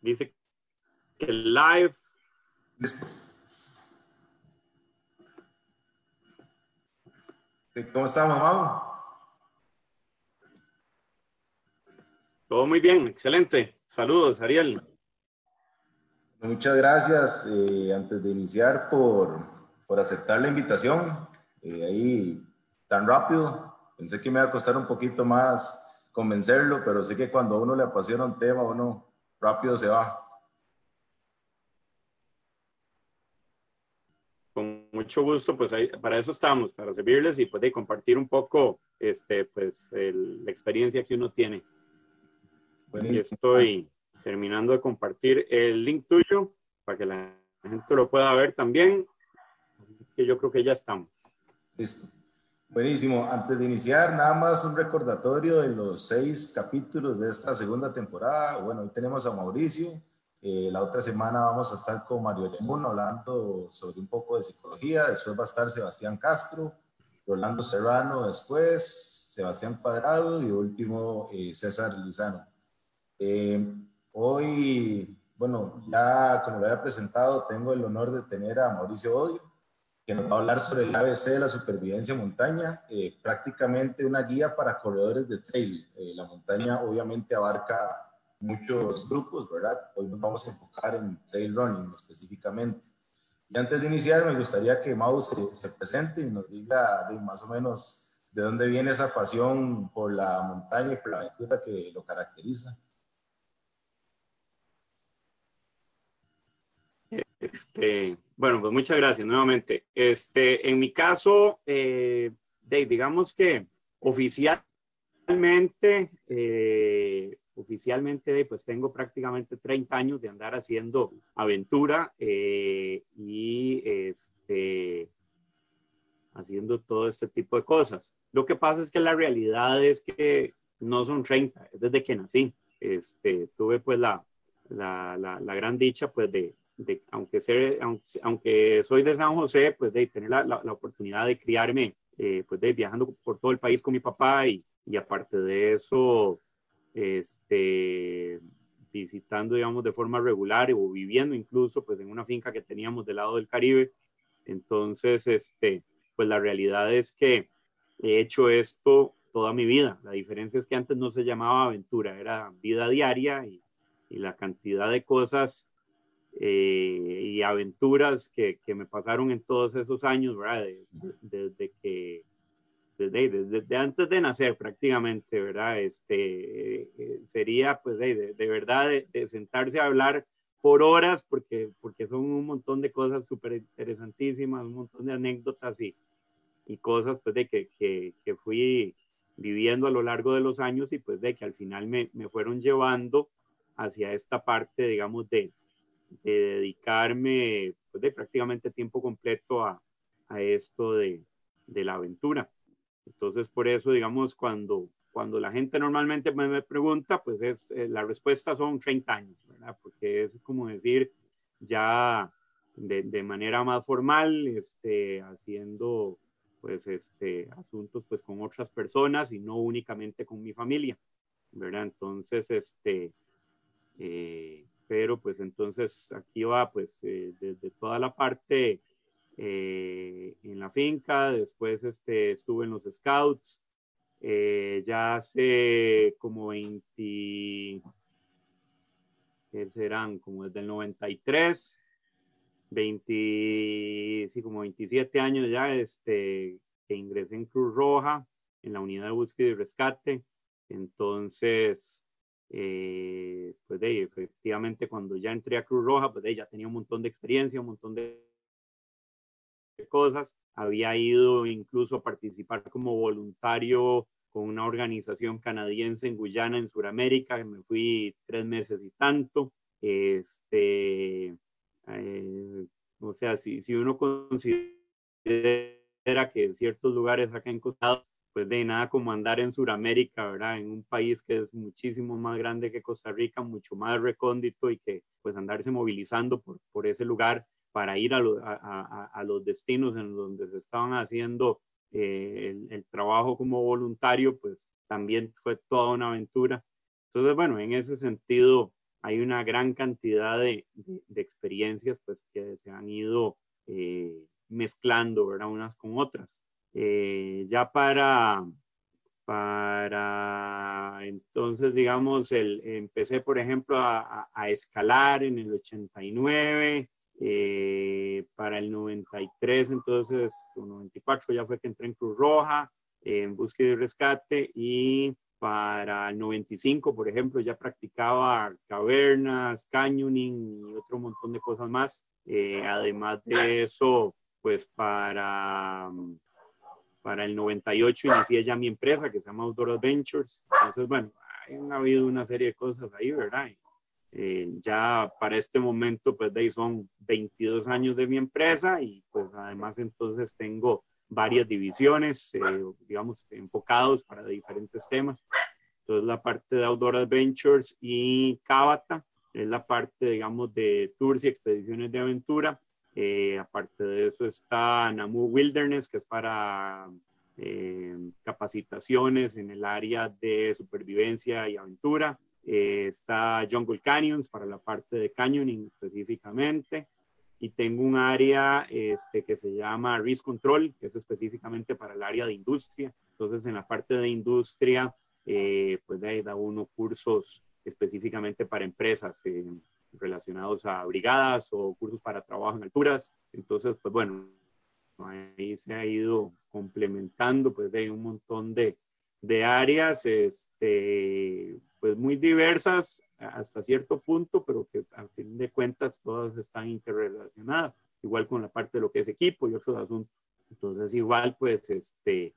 Dice que live. Listo. ¿Cómo estamos, Mau? Todo muy bien, excelente. Saludos, Ariel. Muchas gracias, eh, antes de iniciar, por, por aceptar la invitación. Eh, ahí tan rápido. Pensé que me iba a costar un poquito más convencerlo, pero sé que cuando a uno le apasiona un tema, uno rápido se va. Con mucho gusto, pues ahí, para eso estamos, para servirles y pues, compartir un poco este, pues, la experiencia que uno tiene. Estoy terminando de compartir el link tuyo para que la gente lo pueda ver también, que yo creo que ya estamos. Listo. Buenísimo. Antes de iniciar, nada más un recordatorio de los seis capítulos de esta segunda temporada. Bueno, hoy tenemos a Mauricio. Eh, la otra semana vamos a estar con Mario Lemón hablando sobre un poco de psicología. Después va a estar Sebastián Castro, Rolando Serrano después, Sebastián Cuadrado y último eh, César Lizano. Eh, hoy, bueno, ya como lo había presentado, tengo el honor de tener a Mauricio Odio, que nos va a hablar sobre el ABC de la supervivencia en montaña, eh, prácticamente una guía para corredores de trail. Eh, la montaña obviamente abarca muchos grupos, ¿verdad? Hoy nos vamos a enfocar en trail running específicamente. Y antes de iniciar, me gustaría que Mau se, se presente y nos diga de más o menos de dónde viene esa pasión por la montaña y por la aventura que lo caracteriza. Este, bueno, pues muchas gracias nuevamente. Este, en mi caso, eh, digamos que oficialmente, eh, oficialmente, pues tengo prácticamente 30 años de andar haciendo aventura eh, y este, haciendo todo este tipo de cosas. Lo que pasa es que la realidad es que no son 30, es desde que nací. Este, tuve pues la, la gran dicha pues de, aunque, ser, aunque, soy de San José, pues de tener la, la, oportunidad de criarme, eh, pues de viajando por todo el país con mi papá y, y aparte de eso, este, visitando, digamos, de forma regular o viviendo incluso, pues en una finca que teníamos del lado del Caribe. Entonces, este, pues la realidad es que he hecho esto toda mi vida. La diferencia es que antes no se llamaba aventura, era vida diaria y, y la cantidad de cosas eh, y aventuras que, que, me pasaron en todos esos años, ¿verdad? Desde que, desde, desde, antes de nacer prácticamente, ¿verdad? Este, eh, sería pues de, de verdad de, sentarse a hablar por horas porque, porque son un montón de cosas súper interesantísimas, un montón de anécdotas y, y cosas pues de que, que, que, fui viviendo a lo largo de los años y pues de que al final me, me fueron llevando hacia esta parte, digamos, de, de dedicarme pues, de prácticamente tiempo completo a, a esto de, de, la aventura. Entonces, por eso, digamos, cuando, cuando la gente normalmente me, pregunta, pues es, eh, la respuesta son 30 años, ¿verdad? Porque es como decir, ya de, de manera más formal, este, haciendo pues este asuntos pues con otras personas y no únicamente con mi familia, ¿verdad? Entonces, este, eh, pero pues entonces aquí va pues eh, desde toda la parte eh, en la finca, después este, estuve en los scouts, eh, ya hace como 20, ¿qué serán? Como desde el 93, 20, sí, como 27 años ya, este, que ingresé en Cruz Roja, en la unidad de búsqueda y rescate, entonces eh, pues de efectivamente cuando ya entré a Cruz Roja, pues de ya tenía un montón de experiencia, un montón de cosas. Había ido incluso a participar como voluntario con una organización canadiense en Guyana, en Sudamérica, me fui tres meses y tanto. Este, eh, o sea, si, si uno considera que en ciertos lugares acá en Costa pues de nada como andar en Sudamérica, ¿verdad? En un país que es muchísimo más grande que Costa Rica, mucho más recóndito y que pues andarse movilizando por, por ese lugar para ir a, a, a, los destinos en donde se estaban haciendo eh, el, trabajo como voluntario, pues también fue toda una aventura. Entonces, bueno, en ese sentido, hay una gran cantidad de, experiencias pues, que se han ido eh, mezclando, ¿verdad? Unas con otras. Eh, ya para, para entonces, digamos, el, empecé, por ejemplo, a, escalar en el 89, eh, para el 93, entonces, o 94 ya fue que entré en Cruz Roja, en búsqueda y rescate, y para el 95, por ejemplo, ya practicaba cavernas, canyoning y otro montón de cosas más. Eh, además de eso, pues para, para el 98 inicié ya mi empresa que se llama Outdoor Adventures. Entonces, bueno, ha habido una serie de cosas ahí, ¿verdad? Eh, ya para este momento, pues de ahí son 22 años de mi empresa y pues además entonces tengo varias divisiones, eh, digamos, enfocados para diferentes temas. Entonces, la parte de Outdoor Adventures y Cabata es la parte, digamos, de tours y expediciones de aventura. Eh, aparte de eso está Namu Wilderness, que es para eh, capacitaciones en el área de supervivencia y aventura. está Jungle Canyons para la parte de canyoning específicamente y tengo un área este, que se llama Risk Control, que es específicamente para el área de industria. Entonces, en la parte de industria, eh, pues de ahí da uno cursos específicamente para empresas eh, relacionados a brigadas o cursos para trabajo en alturas. Entonces, pues bueno, ahí se ha ido complementando, pues de un montón de, de áreas, este, pues muy diversas hasta cierto punto, pero que a fin de cuentas todas están interrelacionadas, igual con la parte de lo que es equipo y otros asuntos. Entonces, igual, pues, este,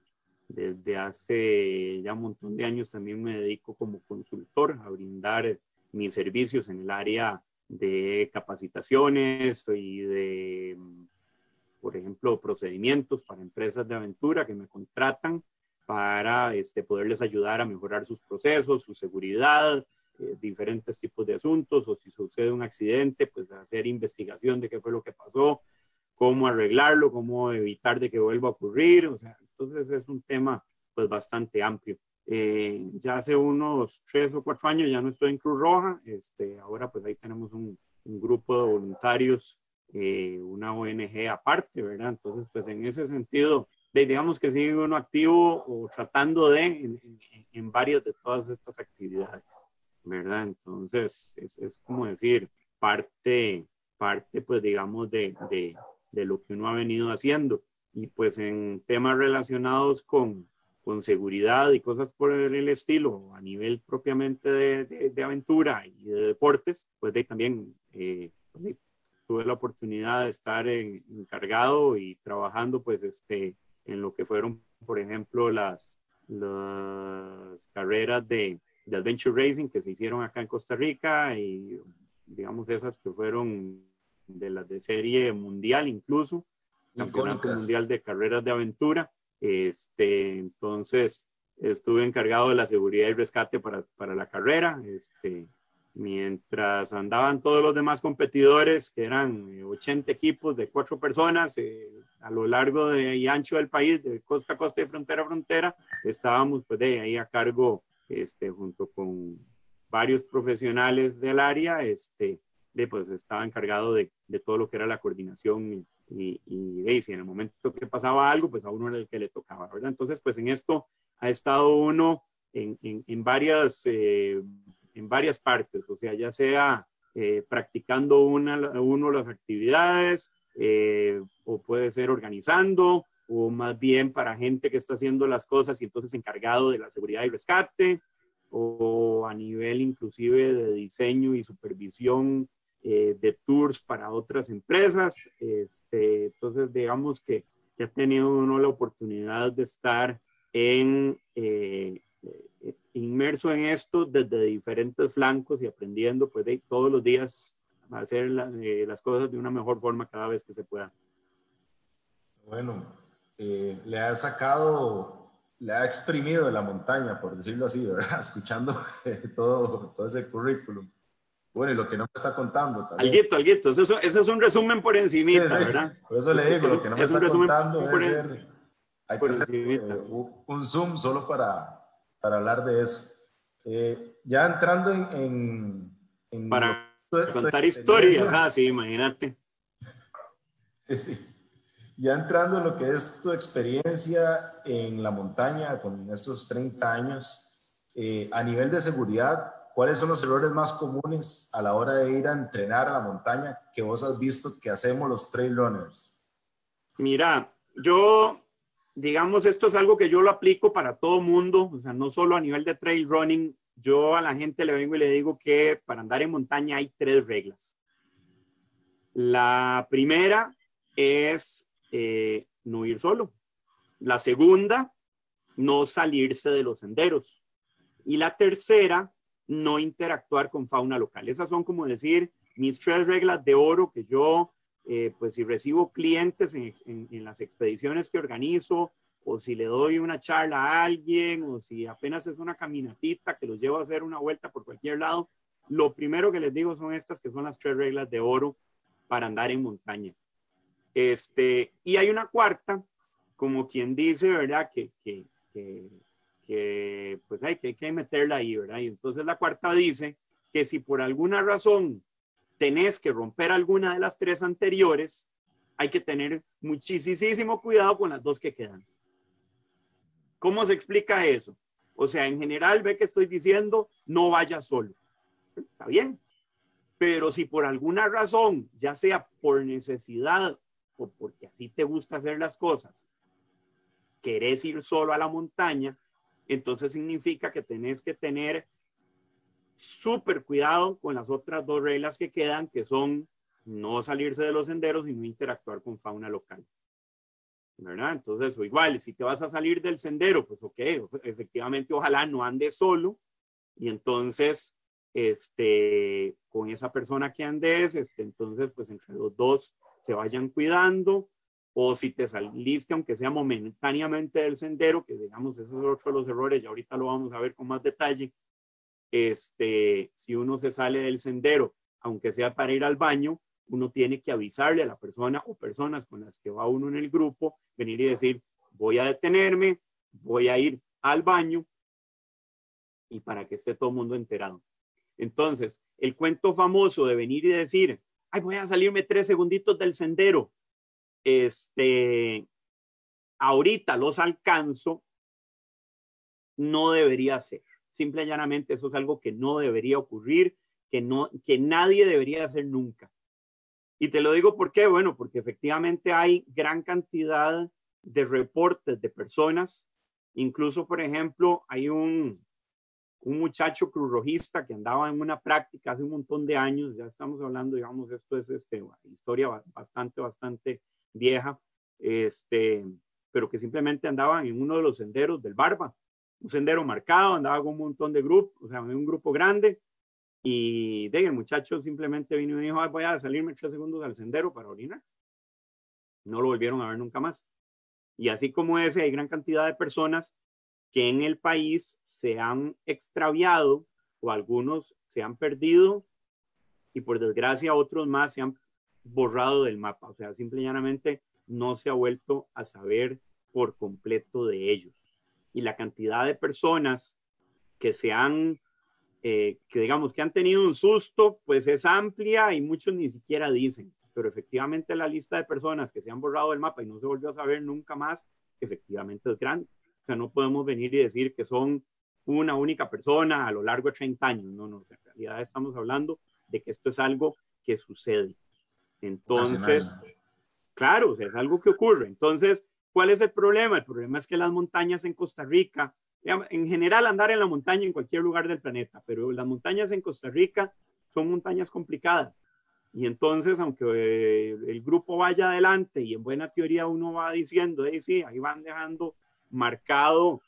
desde hace ya un montón de años también me dedico como consultor a brindar mis servicios en el área de capacitaciones y de, por ejemplo, procedimientos para empresas de aventura que me contratan para este, poderles ayudar a mejorar sus procesos, su seguridad, eh, diferentes tipos de asuntos, o si sucede un accidente, pues hacer investigación de qué fue lo que pasó, cómo arreglarlo, cómo evitar de que vuelva a ocurrir, o sea, entonces es un tema pues bastante amplio. Eh, ya hace unos tres o cuatro años ya no estoy en Cruz Roja, este, ahora pues ahí tenemos un, un grupo de voluntarios, eh, una ONG aparte, ¿verdad? Entonces pues en ese sentido digamos que sigue uno activo o tratando de en, en, varias de todas estas actividades, ¿verdad? Entonces, es, es como decir, parte, parte pues digamos, de, de, de, lo que uno ha venido haciendo. Y pues en temas relacionados con, con seguridad y cosas por el estilo, a nivel propiamente de, de aventura y de deportes, pues de, también eh, pues, tuve la oportunidad de estar encargado y trabajando pues este en lo que fueron, por ejemplo, las, las carreras de, de Adventure Racing que se hicieron acá en Costa Rica y digamos esas que fueron de las de serie mundial incluso, campeonato mundial de carreras de aventura. Este, entonces estuve encargado de la seguridad y rescate para, para la carrera. Este, mientras andaban todos los demás competidores, que eran 80 eh, equipos de cuatro personas eh, a lo largo de, y ancho del país, de costa a costa y frontera a frontera, estábamos pues de ahí a cargo, este, junto con varios profesionales del área, este, de, pues estaba encargado de, de todo lo que era la coordinación y, y, si en el momento que pasaba algo, pues a uno era el que le tocaba, ¿verdad? Entonces, pues en esto ha estado uno en, en, en varias eh, en varias partes, o sea, ya sea eh, practicando una, uno las actividades, eh, o puede ser organizando, o más bien para gente que está haciendo las cosas y entonces encargado de la seguridad y rescate, o a nivel inclusive de diseño y supervisión eh, de tours para otras empresas. Este, entonces, digamos que ya ha tenido uno la oportunidad de estar en, eh, inmerso en esto desde diferentes flancos y aprendiendo pues de, todos los días a hacer eh, las cosas de una mejor forma cada vez que se pueda. Bueno, eh, le ha sacado, le ha exprimido de la montaña, por decirlo así, ¿verdad? Escuchando todo, todo ese currículum. Bueno, y lo que no me está contando también. Alguito, alguito. Eso, eso es un resumen por encima, ¿verdad? Por eso le digo, lo que no me está contando es ser, hay que hacer un zoom solo para, para hablar de eso. Eh, ya entrando en, Para contar historias, ah, sí, imagínate. Sí, sí. Ya entrando en lo que es tu experiencia en la montaña con estos 30 años, eh, a nivel de seguridad, ¿cuáles son los errores más comunes a la hora de ir a entrenar a la montaña que vos has visto que hacemos los trail runners? Mira, yo, digamos, esto es algo que yo lo aplico para todo mundo, o sea, no solo a nivel de trail running, yo a la gente le vengo y le digo que para andar en montaña hay tres reglas. La primera es eh, no ir solo. La segunda, no salirse de los senderos. Y la tercera, no interactuar con fauna local. Esas son como decir mis tres reglas de oro que yo, eh, pues si recibo clientes en, las expediciones que organizo, o si le doy una charla a alguien, o si apenas es una caminatita que los llevo a hacer una vuelta por cualquier lado, lo primero que les digo son estas que son las tres reglas de oro para andar en montaña. Este, y hay una cuarta, como quien dice, ¿verdad? Que, pues hay que, hay que meterla ahí, ¿verdad? Y entonces la cuarta dice que si por alguna razón tenés que romper alguna de las tres anteriores, hay que tener muchísimo cuidado con las dos que quedan. ¿Cómo se explica eso? O sea, en general ve que estoy diciendo, no vaya solo. Está bien. Pero si por alguna razón, ya sea por necesidad o porque así te gusta hacer las cosas, querés ir solo a la montaña, entonces significa que tenés que tener súper cuidado con las otras dos reglas que quedan, que son no salirse de los senderos y no interactuar con fauna local. ¿Verdad? Entonces, o igual, si te vas a salir del sendero, pues ok, efectivamente, ojalá no andes solo y entonces, este, con esa persona que andes, este, entonces, pues entre los dos se vayan cuidando, o si te saliste, aunque sea momentáneamente del sendero, que digamos, esos es otro de los errores, y ahorita lo vamos a ver con más detalle, este, si uno se sale del sendero, aunque sea para ir al baño, uno tiene que avisarle a la persona o personas con las que va uno en el grupo, venir y decir, voy a detenerme, voy a ir al baño, y para que esté todo el mundo enterado. Entonces, el cuento famoso de venir y decir, ay, voy a salirme tres segunditos del sendero. Este, ahorita los alcanzo, no debería ser. Simple y llanamente eso es algo que no debería ocurrir, que, no, que nadie debería hacer nunca. Y te lo digo por qué, bueno, porque efectivamente hay gran cantidad de reportes de personas, incluso, por ejemplo, hay un, un muchacho cruzrojista que andaba en una práctica hace un montón de años, ya estamos hablando, digamos, esto es este, historia bastante, bastante vieja, este, pero que simplemente andaba en uno de los senderos del Barba, un sendero marcado, andaba con un montón de grupos, o sea, un grupo grande, y de, el muchacho simplemente vino y me dijo, voy a salirme tres segundos al sendero para orinar. No lo volvieron a ver nunca más. Y así como ese, hay gran cantidad de personas que en el país se han extraviado o algunos se han perdido y por desgracia otros más se han borrado del mapa. O sea, simple y no se ha vuelto a saber por completo de ellos. Y la cantidad de personas que se han, eh, que digamos que han tenido un susto, pues es amplia y muchos ni siquiera dicen. Pero efectivamente la lista de personas que se han borrado del mapa y no se volvió a saber nunca más, efectivamente es grande. O sea, no podemos venir y decir que son una única persona a lo largo de 30 años. No, no, en realidad estamos hablando de que esto es algo que sucede. Entonces, claro, o sea, es algo que ocurre. Entonces, ¿cuál es el problema? El problema es que las montañas en Costa Rica, en general andar en la montaña en cualquier lugar del planeta, pero las montañas en Costa Rica son montañas complicadas. Y entonces, aunque eh, el grupo vaya adelante y en buena teoría uno va diciendo, hey, sí, ahí van dejando marcado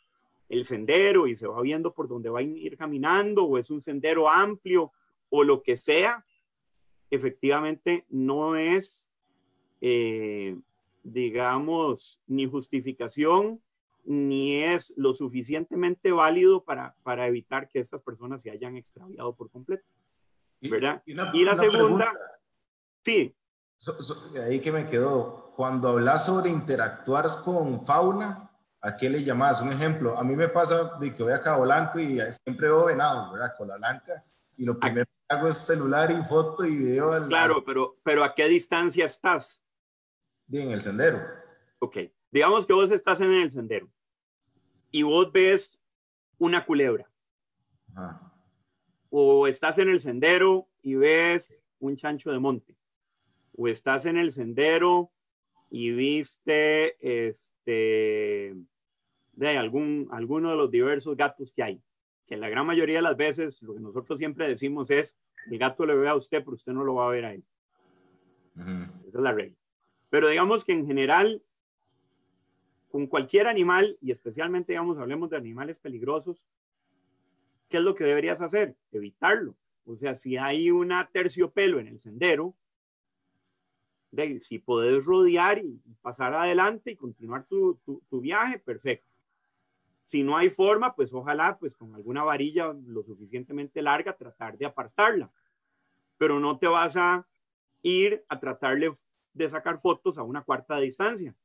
el sendero y se va viendo por dónde va a ir caminando o es un sendero amplio o lo que sea, efectivamente no es, eh, digamos, ni justificación ni es lo suficientemente válido para, para evitar que estas personas se hayan extraviado por completo. ¿Verdad? Y, la segunda, sí. ahí que me quedó, cuando hablas sobre interactuar con fauna, ¿a qué le llamas? Un ejemplo, a mí me pasa de que voy a Cabo Blanco y siempre veo venados, ¿verdad? Con la blanca. Y lo primero que hago es celular y foto y video. claro, pero, pero ¿a qué distancia estás? en el sendero. Ok, digamos que vos estás en el sendero y vos ves una culebra. O estás en el sendero y ves un chancho de monte. O estás en el sendero y viste este de algún alguno de los diversos gatos que hay. Que la gran mayoría de las veces lo que nosotros siempre decimos es el gato le ve a usted, pero usted no lo va a ver a él. Esa es la regla. Pero digamos que en general, con cualquier animal, y especialmente, digamos, hablemos de animales peligrosos, ¿qué es lo que deberías hacer? Evitarlo. O sea, si hay una terciopelo en el sendero, de, si puedes rodear y pasar adelante y continuar tu, tu, tu, viaje, perfecto. Si no hay forma, pues ojalá, pues con alguna varilla lo suficientemente larga, tratar de apartarla. Pero no te vas a ir a tratarle de sacar fotos a una cuarta distancia.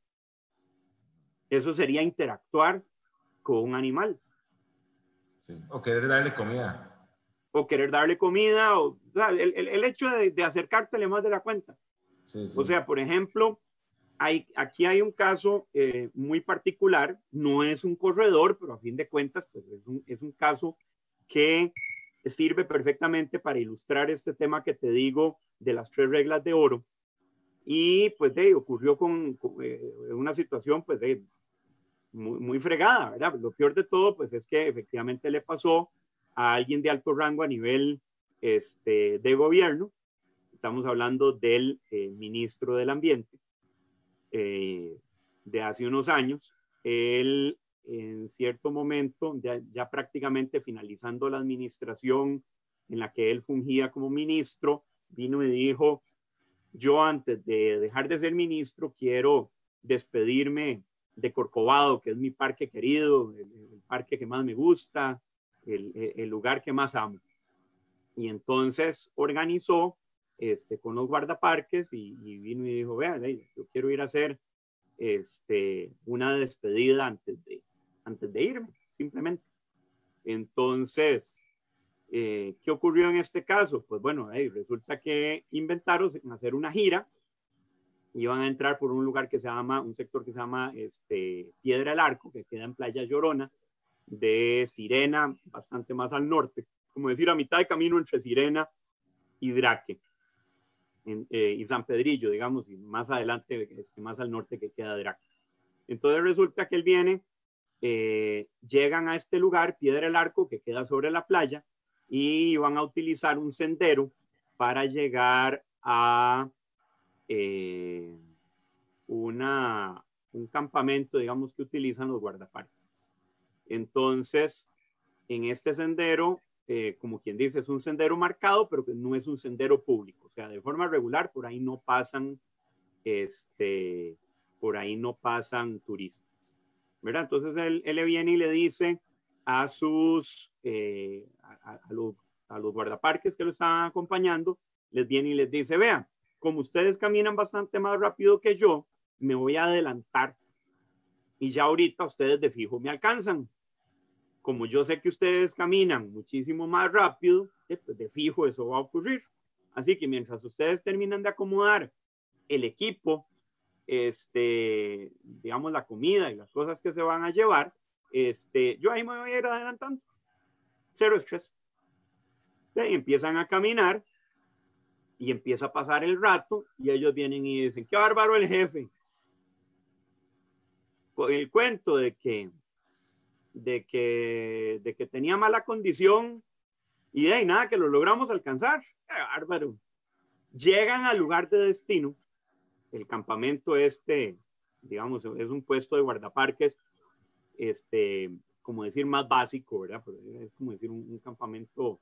Eso sería interactuar con un animal. O querer darle comida. O querer darle comida, o, el, el, hecho de, de, acercártele más de la cuenta. O sea, por ejemplo, hay, aquí hay un caso eh, muy particular, no es un corredor, pero a fin de cuentas, pues es un, es un caso que sirve perfectamente para ilustrar este tema que te digo de las tres reglas de oro. Y pues de, ocurrió con, eh, una situación pues de muy, muy, fregada, ¿verdad? Lo peor de todo pues es que efectivamente le pasó a alguien de alto rango a nivel este, de gobierno. Estamos hablando del eh, ministro del Ambiente eh, de hace unos años. Él en cierto momento, ya, prácticamente finalizando la administración en la que él fungía como ministro, vino y dijo, yo antes de dejar de ser ministro quiero despedirme de Corcovado, que es mi parque querido, el, parque que más me gusta, el, lugar que más amo. Y entonces organizó este, con los guardaparques y, y vino y dijo, vean, yo quiero ir a hacer este, una despedida antes de, antes de irme, simplemente. Entonces, eh, ¿Qué ocurrió en este caso? Pues bueno, resulta que inventaron hacer una gira, iban a entrar por un lugar que se llama, un sector que se llama este, Piedra del Arco, que queda en Playa Llorona, de Sirena, bastante más al norte, como decir, a mitad de camino entre Sirena y Draque, eh, y San Pedrillo, digamos, y más adelante, este, más al norte que queda Draque. Entonces resulta que él viene, eh, llegan a este lugar, Piedra del Arco, que queda sobre la playa, y van a utilizar un sendero para llegar a eh, una, un campamento, digamos, que utilizan los guardaparques. Entonces, en este sendero, eh, como quien dice, es un sendero marcado, pero que no es un sendero público. O sea, de forma regular, por ahí no pasan, este, por ahí no pasan turistas. ¿Verdad? Entonces él, él viene y le dice a sus, eh, a, los, a, los, guardaparques que lo están acompañando, les viene y les dice, vean, como ustedes caminan bastante más rápido que yo, me voy a adelantar y ya ahorita ustedes de fijo me alcanzan. Como yo sé que ustedes caminan muchísimo más rápido, eh, pues de fijo eso va a ocurrir. Así que mientras ustedes terminan de acomodar el equipo, este, digamos, la comida y las cosas que se van a llevar, este, yo ahí me voy a ir adelantando. Cero estrés. Y empiezan a caminar y empieza a pasar el rato y ellos vienen y dicen, qué bárbaro el jefe. El cuento de que, de que, de que tenía mala condición y de nada, que lo logramos alcanzar. Qué bárbaro. Llegan al lugar de destino. El campamento este, digamos, es un puesto de guardaparques este, como decir, más básico, ¿verdad? es como decir un, campamento,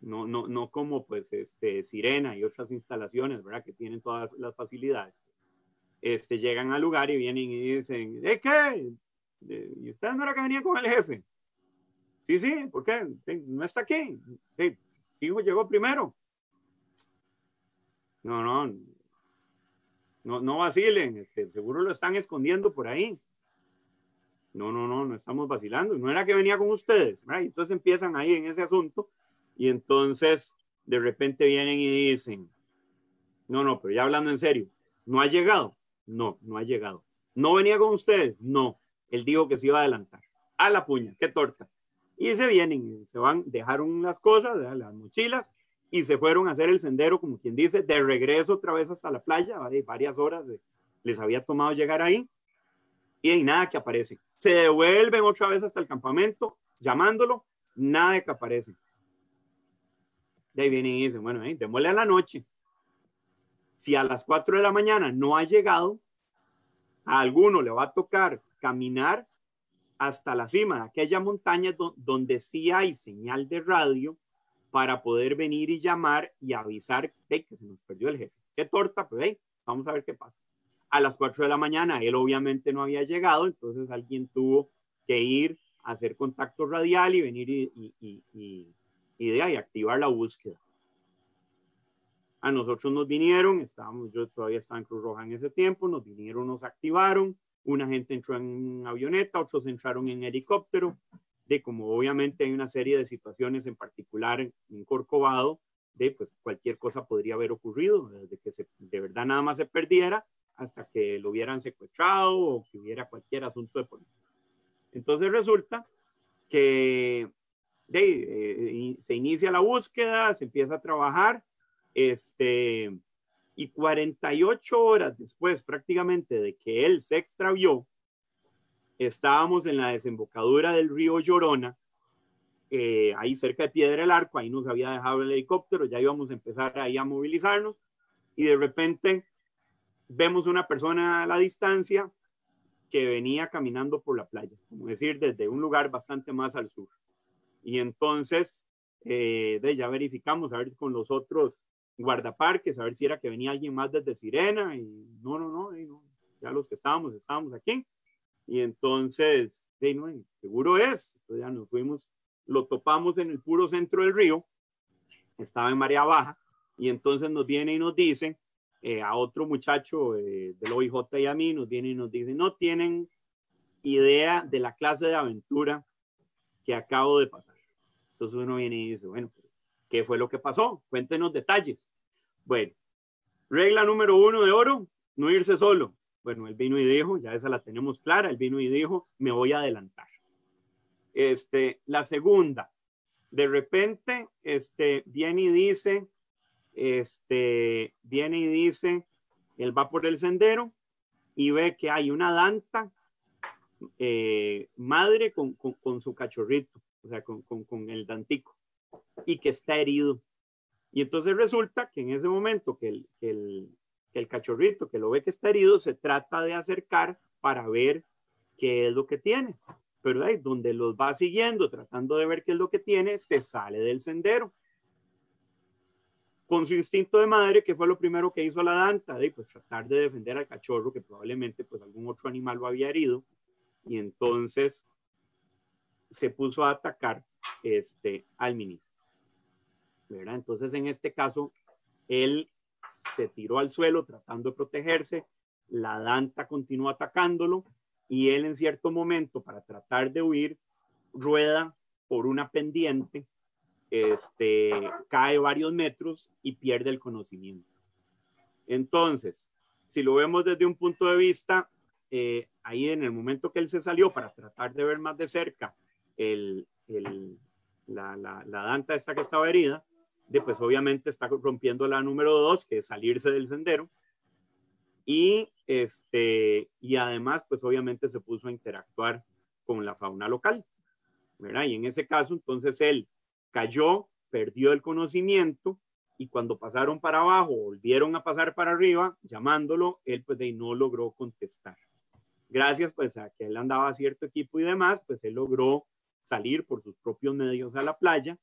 no, no, no como pues este, Sirena y otras instalaciones, ¿verdad? Que tienen todas las facilidades. Este, llegan al lugar y vienen y dicen, ¿eh qué? ¿Y usted no era que venía con el jefe? Sí, sí, ¿por qué? No está aquí. Sí, hijo llegó primero. No, no, no, no vacilen, este, seguro lo están escondiendo por ahí. No, no, no, no estamos vacilando. No era que venía con ustedes. Entonces empiezan ahí en ese asunto y entonces de repente vienen y dicen, no, no, pero ya hablando en serio, ¿no ha llegado? No, no ha llegado. ¿No venía con ustedes? No, él dijo que se iba a adelantar. A la puña, qué torta. Y se vienen, se van, dejaron las cosas, las mochilas, y se fueron a hacer el sendero, como quien dice, de regreso otra vez hasta la playa, varias horas les había tomado llegar ahí, y hay nada que aparece. Se devuelven otra vez hasta el campamento, llamándolo, nada que aparece. De ahí vienen y dicen, bueno, eh, démosle a la noche. Si a las 4 de la mañana no ha llegado, a alguno le va a tocar caminar hasta la cima de aquella montaña donde sí hay señal de radio para poder venir y llamar y avisar que se nos perdió el jefe. Qué torta, pues vamos a ver qué pasa. A las 4 de la mañana él obviamente no había llegado, entonces alguien tuvo que ir a hacer contacto radial y venir y, y, y, activar la búsqueda. A nosotros nos vinieron, estábamos, yo todavía estaba en Cruz Roja en ese tiempo, nos vinieron, nos activaron, una gente entró en avioneta, otros entraron en helicóptero, de como obviamente hay una serie de situaciones en particular en, Corcovado, de pues cualquier cosa podría haber ocurrido, desde que se, de verdad nada más se perdiera hasta que lo hubieran secuestrado o que hubiera cualquier asunto de política. Entonces resulta que de, eh, se inicia la búsqueda, se empieza a trabajar, este, y 48 horas después prácticamente de que él se extravió, estábamos en la desembocadura del río Llorona, eh, ahí cerca de Piedra del Arco, ahí nos había dejado el helicóptero, ya íbamos a empezar ahí a movilizarnos y de repente vemos una persona a la distancia que venía caminando por la playa, como decir, desde un lugar bastante más al sur. Y entonces, eh, de, ya verificamos, a ver con los otros guardaparques, a ver si era que venía alguien más desde Sirena, y no, no, no, ya los que estábamos, estábamos aquí. Y entonces, de, no, seguro es, entonces ya nos fuimos, lo topamos en el puro centro del río, estaba en marea baja, y entonces nos viene y nos dice, eh, a otro muchacho eh, del OIJ y a mí, nos viene y nos dice, no tienen idea de la clase de aventura que acabo de pasar. Entonces uno viene y dice, bueno, ¿qué fue lo que pasó? Cuéntenos detalles. Bueno, regla número uno de oro, no irse solo. Bueno, él vino y dijo, ya esa la tenemos clara, él vino y dijo, me voy a adelantar. Este, la segunda, de repente, este, viene y dice, este, viene y dice, él va por el sendero y ve que hay una danta eh, madre con, con, su cachorrito, o sea, con, con el dantico, y que está herido. Y entonces resulta que en ese momento que el, que que cachorrito que lo ve que está herido se trata de acercar para ver qué es lo que tiene. Pero ahí donde los va siguiendo, tratando de ver qué es lo que tiene, se sale del sendero. Con su instinto de madre, que fue lo primero que hizo la danta, de pues tratar de defender al cachorro, que probablemente pues algún otro animal lo había herido. Y entonces se puso a atacar este, al ministro. Entonces, en este caso, él se tiró al suelo tratando de protegerse, la danta continuó atacándolo y él en cierto momento, para tratar de huir, rueda por una pendiente, este, cae varios metros y pierde el conocimiento. Entonces, si lo vemos desde un punto de vista, eh, ahí en el momento que él se salió para tratar de ver más de cerca el, el, la, la, la, danta esta que estaba herida, de pues obviamente está rompiendo la número dos, que es salirse del sendero. Y, este, y además, pues obviamente se puso a interactuar con la fauna local. ¿verdad? Y en ese caso, entonces él cayó, perdió el conocimiento y cuando pasaron para abajo, volvieron a pasar para arriba, llamándolo, él pues de no logró contestar. Gracias pues a que él andaba a cierto equipo y demás, pues él logró salir por sus propios medios a la playa,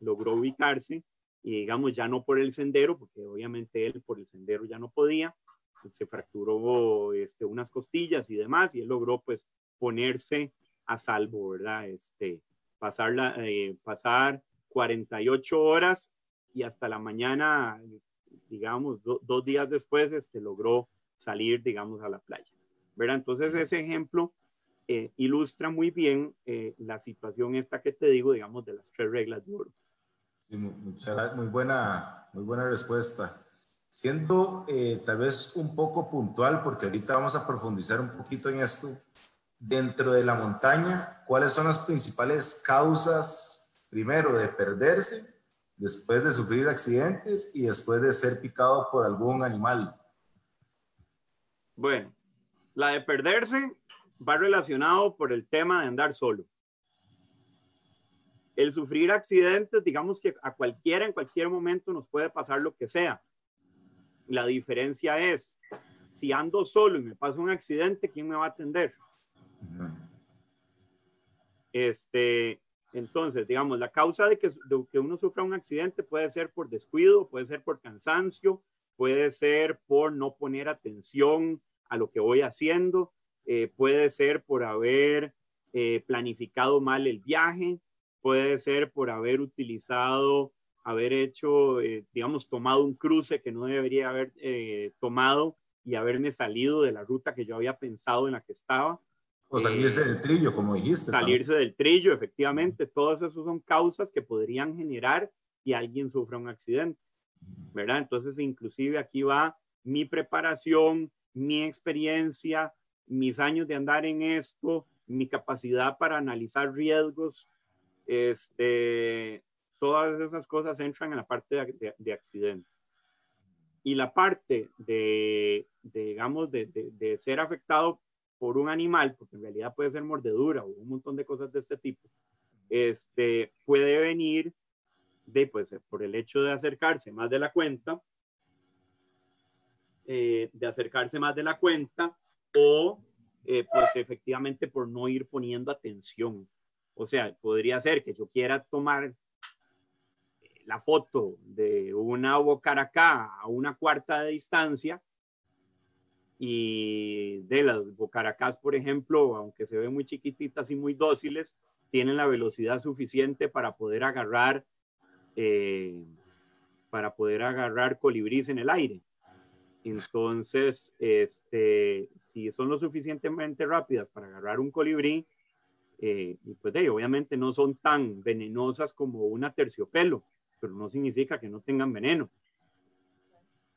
logró ubicarse y digamos ya no por el sendero, porque obviamente él por el sendero ya no podía, pues, se fracturó este, unas costillas y demás, y él logró pues ponerse a salvo, ¿verdad? Este, pasar, la, eh, pasar 48 horas y hasta la mañana, digamos, dos días después, este, logró salir, digamos, a la playa, ¿verdad? Entonces ese ejemplo eh, ilustra muy bien eh, la situación esta que te digo, digamos, de las tres reglas de oro. Muy, buena, muy buena respuesta. Siendo eh, tal vez un poco puntual, porque ahorita vamos a profundizar un poquito en esto, dentro de la montaña, ¿cuáles son las principales causas, primero, de perderse, después de sufrir accidentes y después de ser picado por algún animal? Bueno, la de perderse va relacionado por el tema de andar solo. El sufrir accidentes, digamos que a cualquiera en cualquier momento nos puede pasar lo que sea. La diferencia es, si ando solo y me pasa un accidente, ¿quién me va a atender? Este, entonces, digamos, la causa de que, que uno sufra un accidente puede ser por descuido, puede ser por cansancio, puede ser por no poner atención a lo que voy haciendo, eh, puede ser por haber eh, planificado mal el viaje, puede ser por haber utilizado, haber hecho, eh, digamos, tomado un cruce que no debería haber tomado y haberme salido de la ruta que yo había pensado en la que estaba. O salirse del trillo, como dijiste. Salirse del trillo, efectivamente. Todas esas son causas que podrían generar que alguien sufra un accidente, ¿verdad? Entonces, inclusive aquí va mi preparación, mi experiencia, mis años de andar en esto, mi capacidad para analizar riesgos, este, todas esas cosas entran en la parte de, accidentes. Y la parte de, digamos, de, de, ser afectado por un animal, porque en realidad puede ser mordedura o un montón de cosas de este tipo, este, puede venir de, pues, por el hecho de acercarse más de la cuenta, eh, de acercarse más de la cuenta o eh, pues efectivamente por no ir poniendo atención. O sea, podría ser que yo quiera tomar eh, la foto de una bocaracá a una cuarta de distancia y de las bocaracás, por ejemplo, aunque se ven muy chiquititas y muy dóciles, tienen la velocidad suficiente para poder agarrar para poder agarrar colibríes en el aire. Entonces, este, si son lo suficientemente rápidas para agarrar un colibrí, eh, pues de, obviamente no son tan venenosas como una terciopelo, pero no significa que no tengan veneno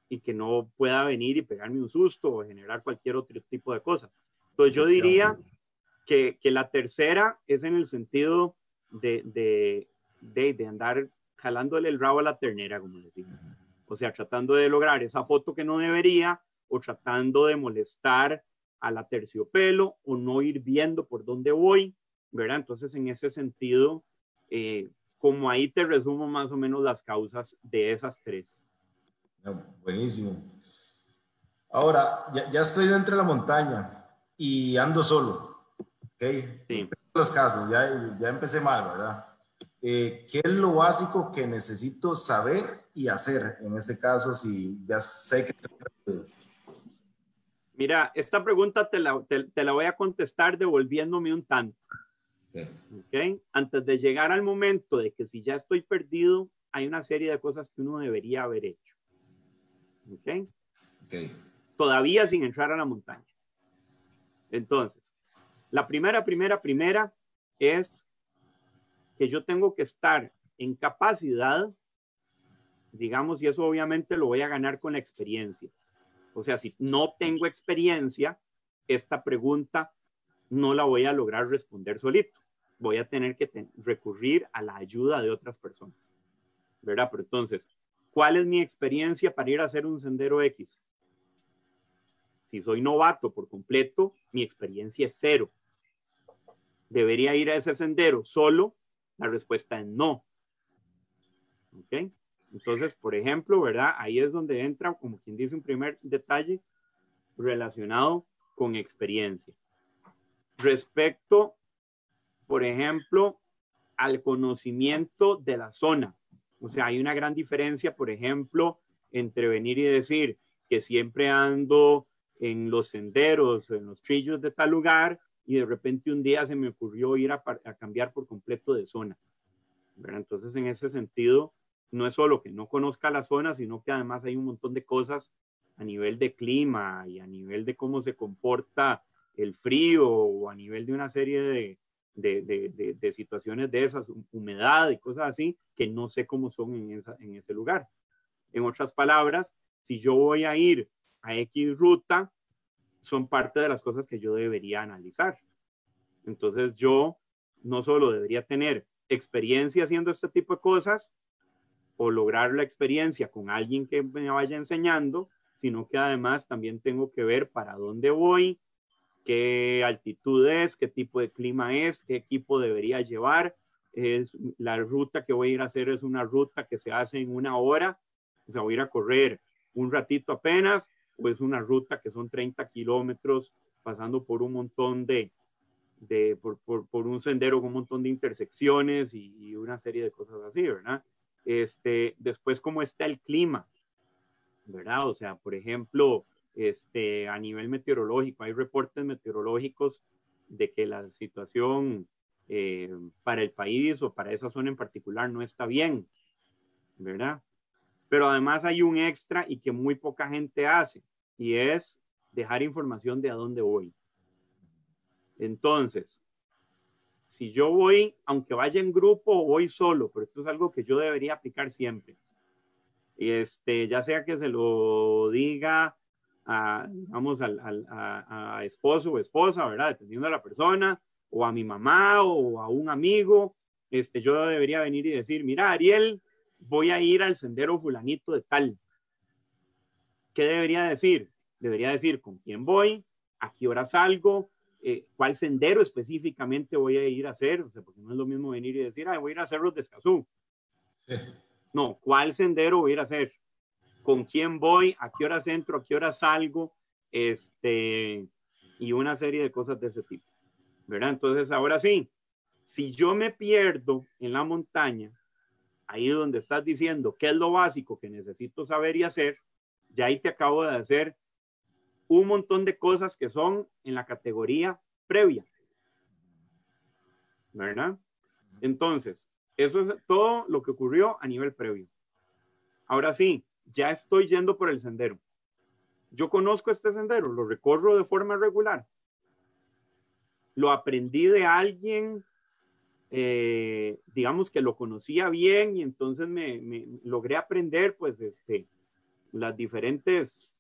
y que no pueda venir y pegarme un susto o generar cualquier otro tipo de cosa. Entonces yo diría que, que la tercera es en el sentido de, de, de, de andar jalándole el rabo a la ternera, como les digo. O sea, tratando de lograr esa foto que no debería o tratando de molestar a la terciopelo o no ir viendo por dónde voy, ¿verdad? Entonces, en ese sentido, eh, como ahí te resumo más o menos las causas de esas tres. buenísimo. Ahora, ya, estoy dentro de la montaña y ando solo. ¿ok? Sí. Los casos, ya, ya empecé mal, ¿verdad? Eh, ¿qué es lo básico que necesito saber y hacer en ese caso si ya sé que Mira, esta pregunta te la, te, la, voy a contestar devolviéndome un tanto. Okay. Antes de llegar al momento de que si ya estoy perdido, hay una serie de cosas que uno debería haber hecho. Okay. Okay. Todavía sin entrar a la montaña. Entonces, la primera, primera, primera es que yo tengo que estar en capacidad, digamos, y eso obviamente lo voy a ganar con la experiencia. O sea, si no tengo experiencia, esta pregunta no la voy a lograr responder solito. Voy a tener que recurrir a la ayuda de otras personas. ¿Verdad? Pero entonces, ¿cuál es mi experiencia para ir a hacer un sendero X? Si soy novato por completo, mi experiencia es cero. Debería ir a ese sendero solo la respuesta es no. ¿Ok? Entonces, por ejemplo, ¿verdad? Ahí es donde entra, como quien dice, un primer detalle relacionado con experiencia. Respecto, por ejemplo, al conocimiento de la zona. O sea, hay una gran diferencia, por ejemplo, entre venir y decir que siempre ando en los senderos, en los trillos de tal lugar, y de repente un día se me ocurrió ir a, cambiar por completo de zona. Entonces, en ese sentido, no es solo que no conozca la zona, sino que además hay un montón de cosas a nivel de clima y a nivel de cómo se comporta el frío o a nivel de una serie de, de, de, de, situaciones de esas, humedad y cosas así, que no sé cómo son en, en ese lugar. En otras palabras, si yo voy a ir a X ruta, son parte de las cosas que yo debería analizar. Entonces yo no solo debería tener experiencia haciendo este tipo de cosas o lograr la experiencia con alguien que me vaya enseñando, sino que además también tengo que ver para dónde voy, qué altitud es, qué tipo de clima es, qué equipo debería llevar. Es, la ruta que voy a ir a hacer es una ruta que se hace en una hora, o sea, voy a ir a correr un ratito apenas, o es una ruta que son 30 kilómetros pasando por un montón de, de por, por, por, un sendero con un montón de intersecciones y, y, una serie de cosas así, ¿verdad? Este, después, ¿cómo está el clima? ¿Verdad? O sea, por ejemplo, este, a nivel meteorológico. Hay reportes meteorológicos de que la situación eh, para el país o para esa zona en particular no está bien, ¿verdad? Pero además hay un extra y que muy poca gente hace, y es dejar información de a dónde voy. Entonces, si yo voy, aunque vaya en grupo o voy solo, pero esto es algo que yo debería aplicar siempre. Este, ya sea que se lo diga a, vamos, al, al a, esposo o esposa, ¿verdad? Dependiendo de la persona, o a mi mamá o a un amigo, este, yo debería venir y decir, mira, Ariel, voy a ir al sendero fulanito de tal. ¿Qué debería decir? Debería decir con quién voy, a qué hora salgo, eh, cuál sendero específicamente voy a ir a hacer, o sea, porque no es lo mismo venir y decir, ah, voy a ir a hacer los de Escazú. No, ¿cuál sendero voy a ir a hacer? Con quién voy, a qué hora entro, a qué hora salgo, este, y una serie de cosas de ese tipo. ¿Verdad? Entonces, ahora sí, si yo me pierdo en la montaña, ahí donde estás diciendo qué es lo básico que necesito saber y hacer, ya ahí te acabo de hacer un montón de cosas que son en la categoría previa. ¿Verdad? Entonces, eso es todo lo que ocurrió a nivel previo. Ahora sí, ya estoy yendo por el sendero. Yo conozco este sendero, lo recorro de forma regular. Lo aprendí de alguien, eh, digamos que lo conocía bien y entonces me, logré aprender pues este, las diferentes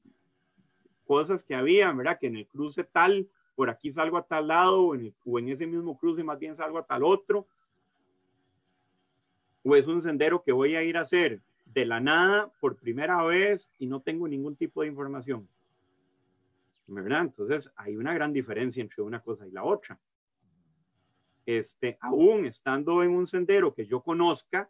cosas que había, ¿verdad? Que en el cruce tal, por aquí salgo a tal lado o en, o en ese mismo cruce más bien salgo a tal otro. O es un sendero que voy a ir a hacer de la nada por primera vez y no tengo ningún tipo de información. ¿Verdad? Entonces hay una gran diferencia entre una cosa y la otra. Este, aún estando en un sendero que yo conozca,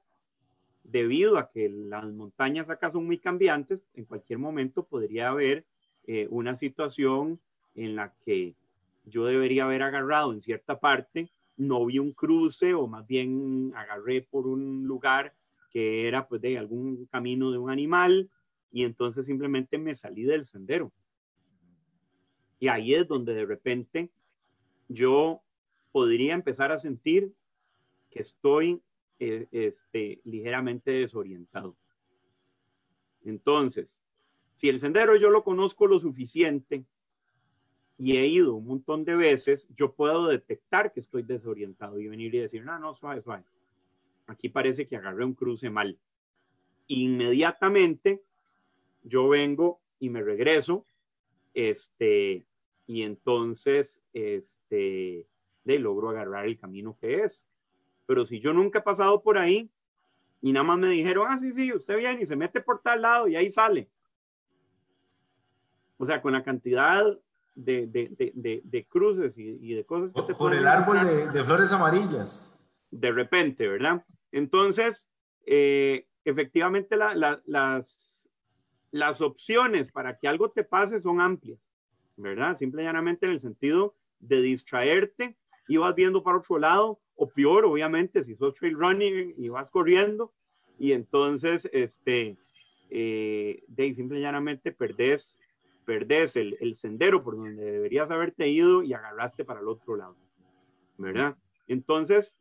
debido a que las montañas acá son muy cambiantes, en cualquier momento podría haber eh, una situación en la que yo debería haber agarrado en cierta parte, no vi un cruce o más bien agarré por un lugar que era pues de algún camino de un animal y entonces simplemente me salí del sendero. Y ahí es donde de repente yo podría empezar a sentir que estoy eh, este, ligeramente desorientado. Entonces, si el sendero yo lo conozco lo suficiente y he ido un montón de veces, yo puedo detectar que estoy desorientado y venir y decir, no, no, suave, suave aquí parece que agarré un cruce mal. Inmediatamente yo vengo y me regreso, este, y entonces, este, de logro agarrar el camino que es. Pero si yo nunca he pasado por ahí y nada más me dijeron, ah, sí, sí, usted viene y se mete por tal lado y ahí sale. O sea, con la cantidad de, de, de, cruces y, de cosas que te Por el árbol de, flores amarillas. De repente, ¿verdad? Entonces, eh, efectivamente las, las opciones para que algo te pase son amplias, ¿verdad? Simple y llanamente en el sentido de distraerte y vas viendo para otro lado, o peor, obviamente, si sos trail running y vas corriendo, y entonces, este, eh, de simple y llanamente perdés, perdés el, el, sendero por donde deberías haberte ido y agarraste para el otro lado, ¿verdad? Entonces,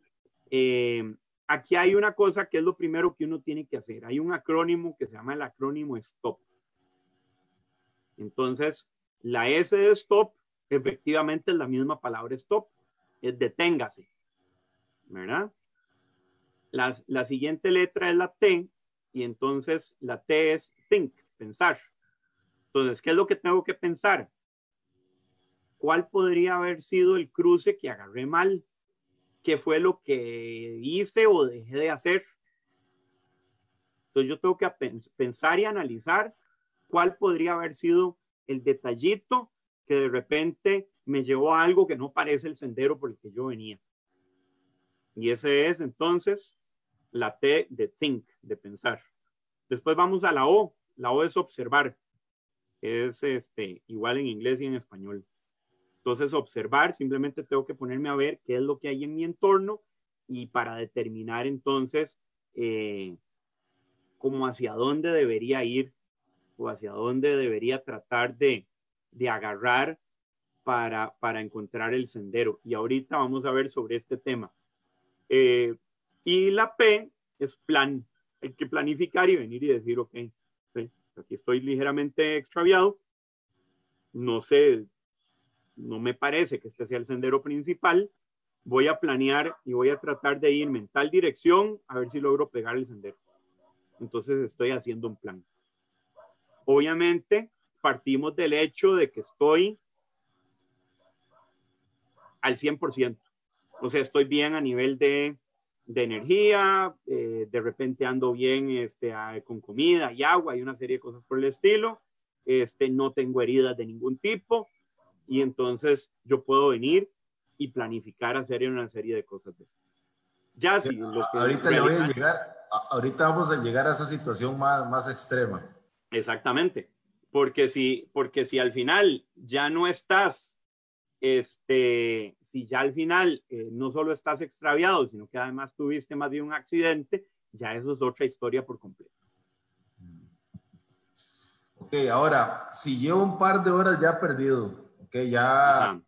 eh, aquí hay una cosa que es lo primero que uno tiene que hacer. Hay un acrónimo que se llama el acrónimo STOP. Entonces, la S de STOP efectivamente es la misma palabra STOP, es deténgase. ¿verdad? La, la siguiente letra es la T y entonces la T es think, pensar. Entonces, ¿qué es lo que tengo que pensar? ¿Cuál podría haber sido el cruce que agarré mal? ¿Qué fue lo que hice o dejé de hacer? Entonces yo tengo que pensar y analizar cuál podría haber sido el detallito que de repente me llevó a algo que no parece el sendero por el que yo venía. Y ese es entonces la T de think, de pensar. Después vamos a la O. La O es observar. Es este, igual en inglés y en español. Entonces, observar, simplemente tengo que ponerme a ver qué es lo que hay en mi entorno y para determinar entonces eh, cómo hacia dónde debería ir o hacia dónde debería tratar de, de agarrar para, para encontrar el sendero. Y ahorita vamos a ver sobre este tema. Eh, y la P es plan. Hay que planificar y venir y decir, ok, aquí estoy ligeramente extraviado. No sé, no me parece que este sea el sendero principal. Voy a planear y voy a tratar de irme en tal dirección a ver si logro pegar el sendero. Entonces estoy haciendo un plan. Obviamente, partimos del hecho de que estoy al 100%. O sea, estoy bien a nivel de de energía, eh, de repente ando bien este, con comida y agua y una serie de cosas por el estilo, este, no tengo heridas de ningún tipo y entonces yo puedo venir y planificar hacer una serie de cosas de estas. Ya sí, lo que ahorita le voy a llegar, ahorita vamos a llegar a esa situación más, más extrema. Exactamente, porque si, porque si al final ya no estás este, si ya al final eh, no solo estás extraviado, sino que además tuviste más de un accidente, ya eso es otra historia por completo. Ok, ahora, si llevo un par de horas ya perdido, ok, ya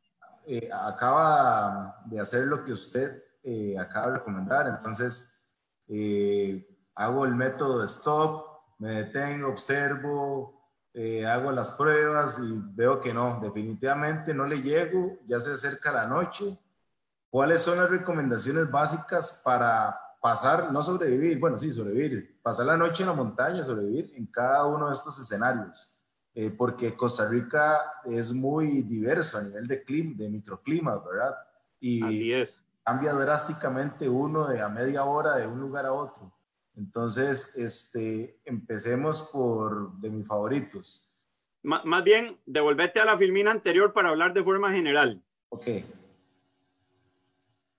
eh, acaba de hacer lo que usted eh, acaba de recomendar, entonces hago el método de stop, me detengo, observo, eh, hago las pruebas y veo que no, definitivamente no le llego, ya se acerca la noche. ¿Cuáles son las recomendaciones básicas para pasar, no sobrevivir, bueno, sí, sobrevivir, pasar la noche en la montaña, sobrevivir en cada uno de estos escenarios? Eh, porque Costa Rica es muy diverso a nivel de clima, de microclima, ¿verdad? Y es. cambia drásticamente uno de a media hora de un lugar a otro. Entonces, este, empecemos por de mis favoritos. más bien, devolvete a la filmina anterior para hablar de forma general. Ok.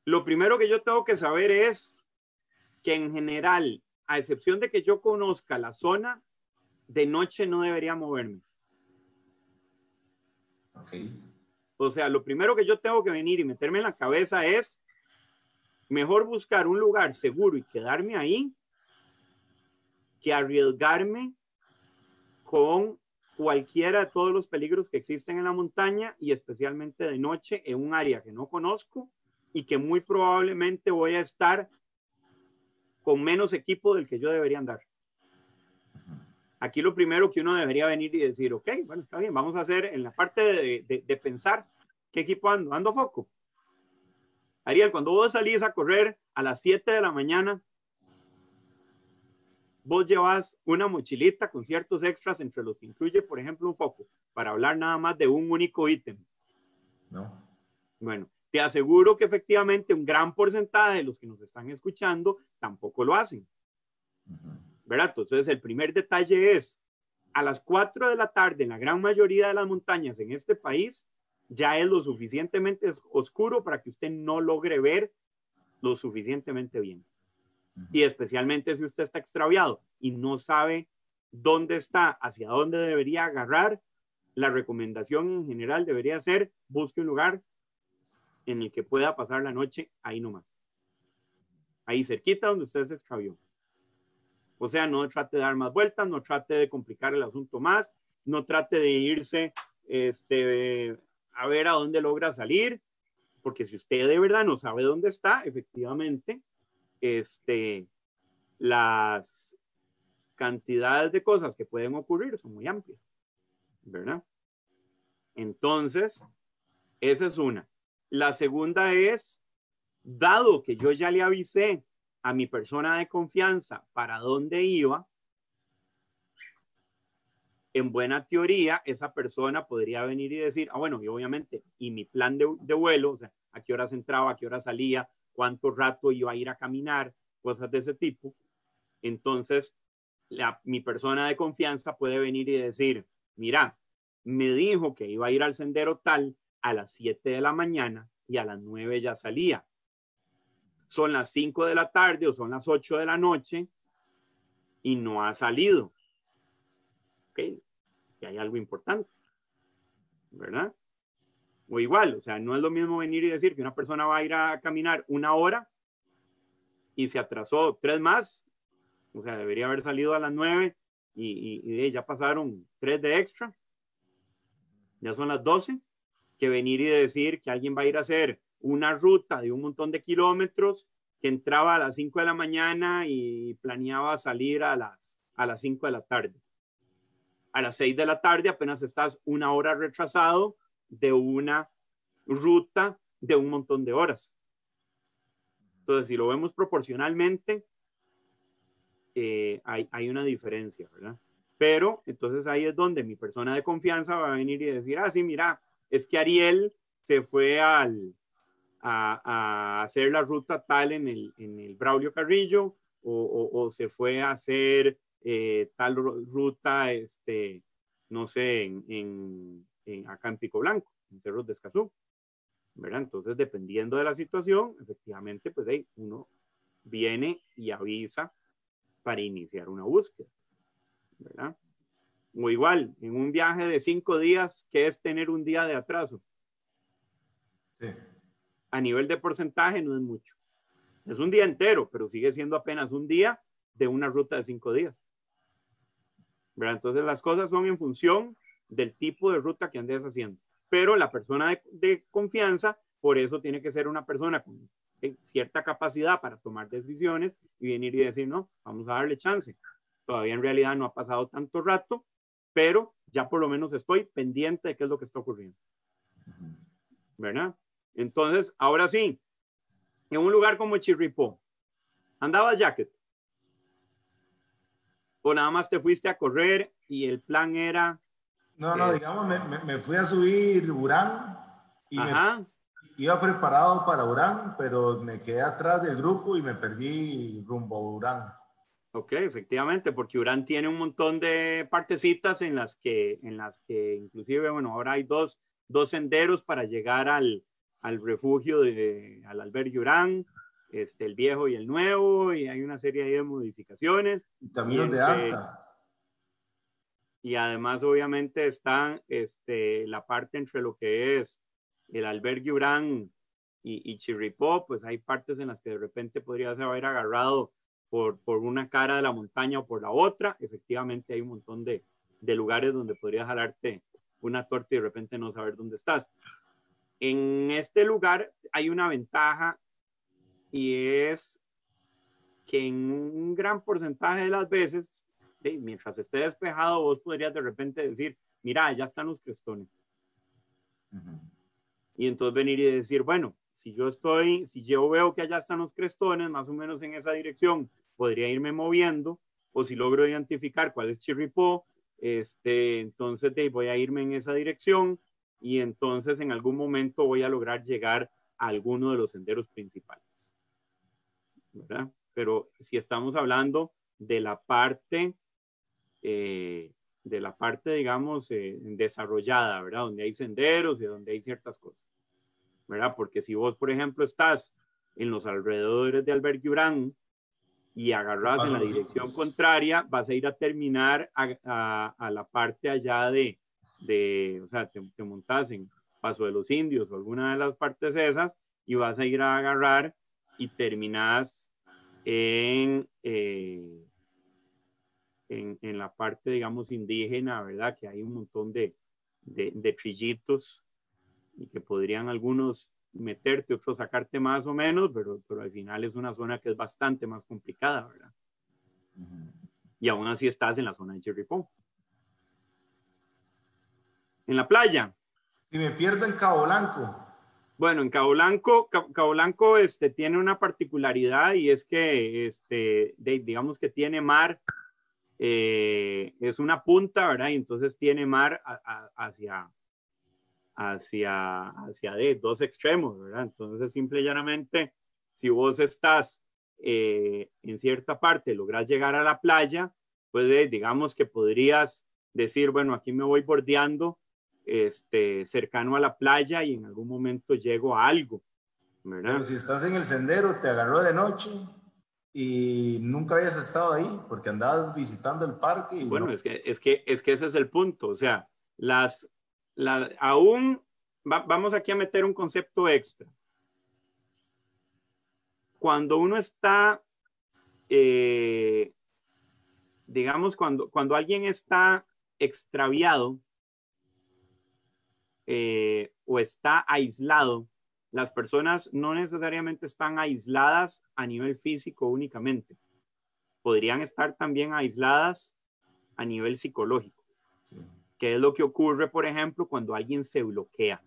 Lo primero que yo tengo que saber es que en general, a excepción de que yo conozca la zona, de noche no debería moverme. Ok. O sea, lo primero que yo tengo que venir y meterme en la cabeza es mejor buscar un lugar seguro y quedarme ahí que arriesgarme con cualquiera de todos los peligros que existen en la montaña y especialmente de noche en un área que no conozco y que muy probablemente voy a estar con menos equipo del que yo debería andar. Aquí lo primero que uno debería venir y decir, ok, bueno, está bien, vamos a hacer en la parte de, de, pensar qué equipo ando, ando foco. Ariel, cuando vos salís a correr a las 7 de la mañana, vos llevas una mochilita con ciertos extras, entre los que incluye, por ejemplo, un foco, para hablar nada más de un único ítem. No. Bueno, te aseguro que efectivamente un gran porcentaje de los que nos están escuchando tampoco lo hacen. ¿Verdad? Entonces, el primer detalle es, a las 4 de la tarde en la gran mayoría de las montañas en este país, ya es lo suficientemente oscuro para que usted no logre ver lo suficientemente bien. Y especialmente si usted está extraviado y no sabe dónde está, hacia dónde debería agarrar, la recomendación en general debería ser busque un lugar en el que pueda pasar la noche ahí nomás. Ahí cerquita donde usted se extravió. O sea, no trate de dar más vueltas, no trate de complicar el asunto más, no trate de irse este, a ver a dónde logra salir, porque si usted de verdad no sabe dónde está, efectivamente, este, las cantidades de cosas que pueden ocurrir son muy amplias, ¿verdad? Entonces, esa es una. La segunda es Dado que yo ya le avisé a mi persona de confianza para dónde iba, en buena teoría, esa persona podría venir y decir, ah, bueno, y obviamente, y mi plan de, de, vuelo, o sea, a qué horas entraba, a qué hora salía, cuánto rato iba a ir a caminar, cosas de ese tipo. Entonces, la, mi persona de confianza puede venir y decir, mira, me dijo que iba a ir al sendero tal a las 7 de la mañana y a las 9 ya salía. Son las 5 de la tarde o son las 8 de la noche y no ha salido. ¿Ok? Y hay algo importante. ¿Verdad? O igual, o sea, no es lo mismo venir y decir que una persona va a ir a caminar una hora y se atrasó tres más. O sea, debería haber salido a las 9 y, y, y ya pasaron tres de extra. Ya son las 12 que venir y decir que alguien va a ir a hacer una ruta de un montón de kilómetros, que entraba a las 5 de la mañana y planeaba salir a las, a las 5 de la tarde. A las 6 de la tarde apenas estás una hora retrasado de una ruta de un montón de horas. Entonces, si lo vemos proporcionalmente, eh, hay, hay una diferencia, ¿verdad? Pero entonces ahí es donde mi persona de confianza va a venir y decir, ah, sí, mira, es que Ariel se fue al, a, hacer la ruta tal en el, en el Braulio Carrillo o, o, se fue a hacer eh, tal ruta, este, no sé, en, en, en Pico Blanco, en Cerros de Escazú. ¿verdad? Entonces, dependiendo de la situación, efectivamente, pues ahí uno viene y avisa para iniciar una búsqueda, ¿verdad? O igual, en un viaje de cinco días, ¿qué es tener un día de atraso? Sí. A nivel de porcentaje no es mucho. Es un día entero, pero sigue siendo apenas un día de una ruta de cinco días. ¿verdad? Entonces las cosas son en función del tipo de ruta que andes haciendo. Pero la persona de, de confianza, por eso tiene que ser una persona con cierta capacidad para tomar decisiones y venir y decir, no, vamos a darle chance. Todavía en realidad no ha pasado tanto rato, pero ya por lo menos estoy pendiente de qué es lo que está ocurriendo. ¿Verdad? Entonces, ahora sí, en un lugar como Chirripó, ¿andabas jacket? ¿O nada más te fuiste a correr y el plan era... No, no, digamos, me, me, fui a subir Urán y me, iba preparado para Urán, pero me quedé atrás del grupo y me perdí rumbo a Urán. Ok, efectivamente, porque Urán tiene un montón de partecitas en las que, en las que inclusive, bueno, ahora hay dos, dos senderos para llegar al, al refugio, de, al albergue Urán, este, el viejo y el nuevo, y hay una serie de modificaciones. Caminos de este, alta. Y además, obviamente, está este, la parte entre lo que es el albergue Urán y, y Chirripó, pues hay partes en las que de repente podría haber agarrado por, por, una cara de la montaña o por la otra, efectivamente hay un montón de, de lugares donde podrías jalarte una torta y de repente no saber dónde estás. En este lugar hay una ventaja y es que en un gran porcentaje de las veces, mientras esté despejado, vos podrías de repente decir, mira, ya están los crestones. Y entonces venir y decir, bueno, si yo estoy, si yo veo que allá están los crestones, más o menos en esa dirección, podría irme moviendo, o si logro identificar cuál es Chirripó, este, entonces de, voy a irme en esa dirección y entonces en algún momento voy a lograr llegar a alguno de los senderos principales. ¿verdad? Pero si estamos hablando de la parte, eh, de la parte, digamos, eh, desarrollada, ¿verdad? Donde hay senderos y donde hay ciertas cosas, ¿verdad? Porque si vos, por ejemplo, estás en los alrededores de Albergue Urán, y agarras en la dirección contraria, vas a ir a terminar a, a, la parte allá de, de o sea, te, te, montas en Paso de los Indios o alguna de las partes esas y vas a ir a agarrar y terminas en, eh, en, en, la parte, digamos, indígena, ¿verdad? Que hay un montón de, de, de trillitos y que podrían algunos meterte, otros sacarte más o menos, pero, pero al final es una zona que es bastante más complicada, ¿verdad? Y aún así estás en la zona de Chirripó. En la playa. Si me pierdo en Cabo Blanco. Bueno, en Cabo Blanco, Cabo Blanco este, tiene una particularidad y es que, este, digamos que tiene mar, eh, es una punta, ¿verdad? Y entonces tiene mar hacia, hacia, hacia de, dos extremos, ¿verdad? Entonces, simple y llanamente, si vos estás eh, en cierta parte, logras llegar a la playa, pues digamos que podrías decir, bueno, aquí me voy bordeando este, cercano a la playa y en algún momento llego a algo. ¿verdad? Pero si estás en el sendero, te agarró de noche y nunca habías estado ahí porque andabas visitando el parque. Y bueno, es, que, es, que, es que ese es el punto. O sea, las, aún vamos aquí a meter un concepto extra. Cuando uno está, eh, digamos, cuando, cuando alguien está extraviado, eh, o está aislado, las personas no necesariamente están aisladas a nivel físico únicamente. Podrían estar también aisladas a nivel psicológico. ¿Qué es lo que ocurre, por ejemplo, cuando alguien se bloquea?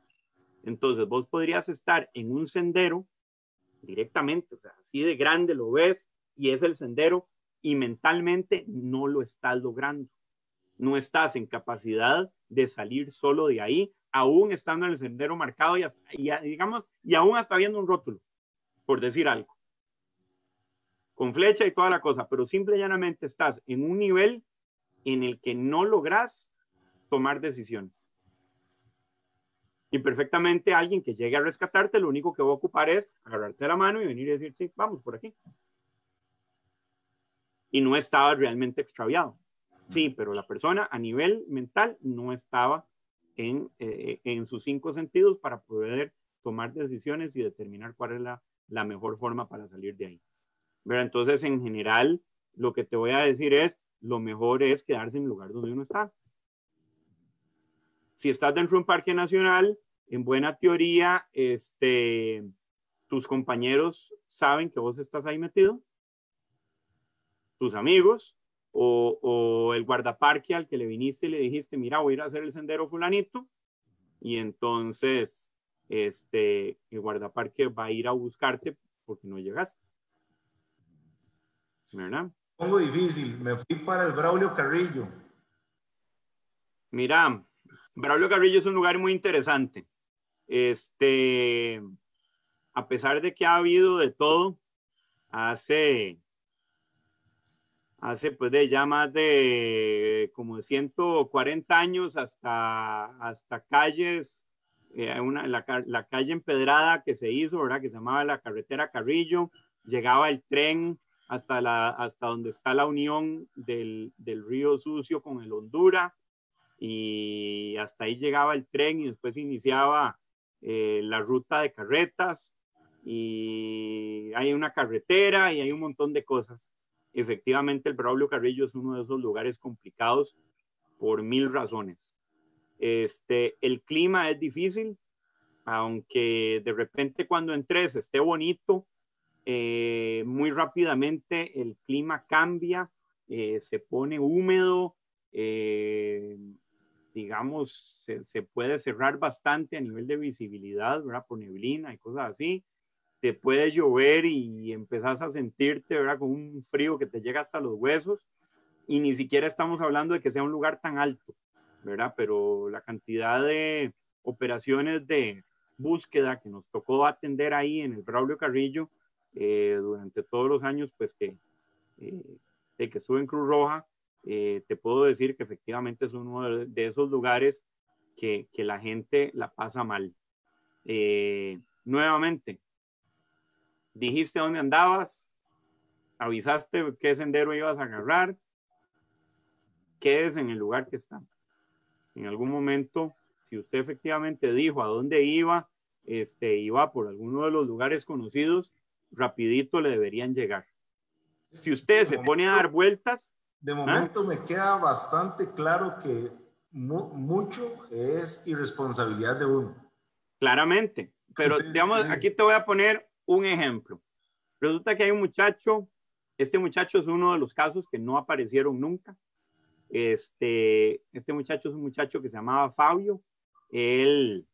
Entonces, vos podrías estar en un sendero directamente, o sea, así de grande lo ves y es el sendero y mentalmente no lo estás logrando. No estás en capacidad de salir solo de ahí aún estando en el sendero marcado y, digamos, y aún hasta viendo un rótulo, por decir algo, con flecha y toda la cosa, pero simple y llanamente estás en un nivel en el que no logras tomar decisiones. Y perfectamente alguien que llegue a rescatarte, lo único que va a ocupar es agarrarte la mano y venir y decir, sí, vamos por aquí. Y no estaba realmente extraviado. Sí, pero la persona a nivel mental no estaba eh, en, sus cinco sentidos para poder tomar decisiones y determinar cuál es la, la mejor forma para salir de ahí. Pero entonces, en general, lo que te voy a decir es, lo mejor es quedarse en el lugar donde uno está. Si estás dentro de un parque nacional, en buena teoría, este, tus compañeros saben que vos estás ahí metido, tus amigos, o, el guardaparque al que le viniste y le dijiste, mira, voy a ir a hacer el sendero fulanito, y entonces este, el guardaparque va a ir a buscarte porque no llegaste. ¿Verdad? Pongo difícil, me fui para el Braulio Carrillo. Mira, Braulio Carrillo es un lugar muy interesante. Este, a pesar de que ha habido de todo, hace hace pues de ya más de como 140 años hasta, hasta calles, eh, una, la, calle empedrada que se hizo, ¿verdad? Que se llamaba la carretera Carrillo, llegaba el tren hasta, la, hasta donde está la unión del, del río Sucio con el Honduras y hasta ahí llegaba el tren y después iniciaba eh, la ruta de carretas y hay una carretera y hay un montón de cosas efectivamente el Braulio Carrillo es uno de esos lugares complicados por mil razones. Este, el clima es difícil, aunque de repente cuando entres esté bonito, eh, muy rápidamente el clima cambia, eh, se pone húmedo, eh, digamos, se, se, puede cerrar bastante a nivel de visibilidad, ¿verdad? Por neblina y cosas así te puede llover y empezás a sentirte, ¿verdad? Con un frío que te llega hasta los huesos y ni siquiera estamos hablando de que sea un lugar tan alto, ¿verdad? Pero la cantidad de operaciones de búsqueda que nos tocó atender ahí en el Braulio Carrillo eh, durante todos los años, pues que, eh, de que estuve en Cruz Roja, eh, te puedo decir que efectivamente es uno de, esos lugares que, que, la gente la pasa mal. nuevamente, dijiste dónde andabas, avisaste qué sendero ibas a agarrar, quedes en el lugar que está. En algún momento, si usted efectivamente dijo a dónde iba, este, iba por alguno de los lugares conocidos, rapidito le deberían llegar. Si usted se pone a dar vueltas. De ¿ah? momento me queda bastante claro que mucho es irresponsabilidad de uno. Claramente, pero digamos, aquí te voy a poner un ejemplo. Resulta que hay un muchacho, este muchacho es uno de los casos que no aparecieron nunca. Este, este muchacho es un muchacho que se llamaba Fabio. Él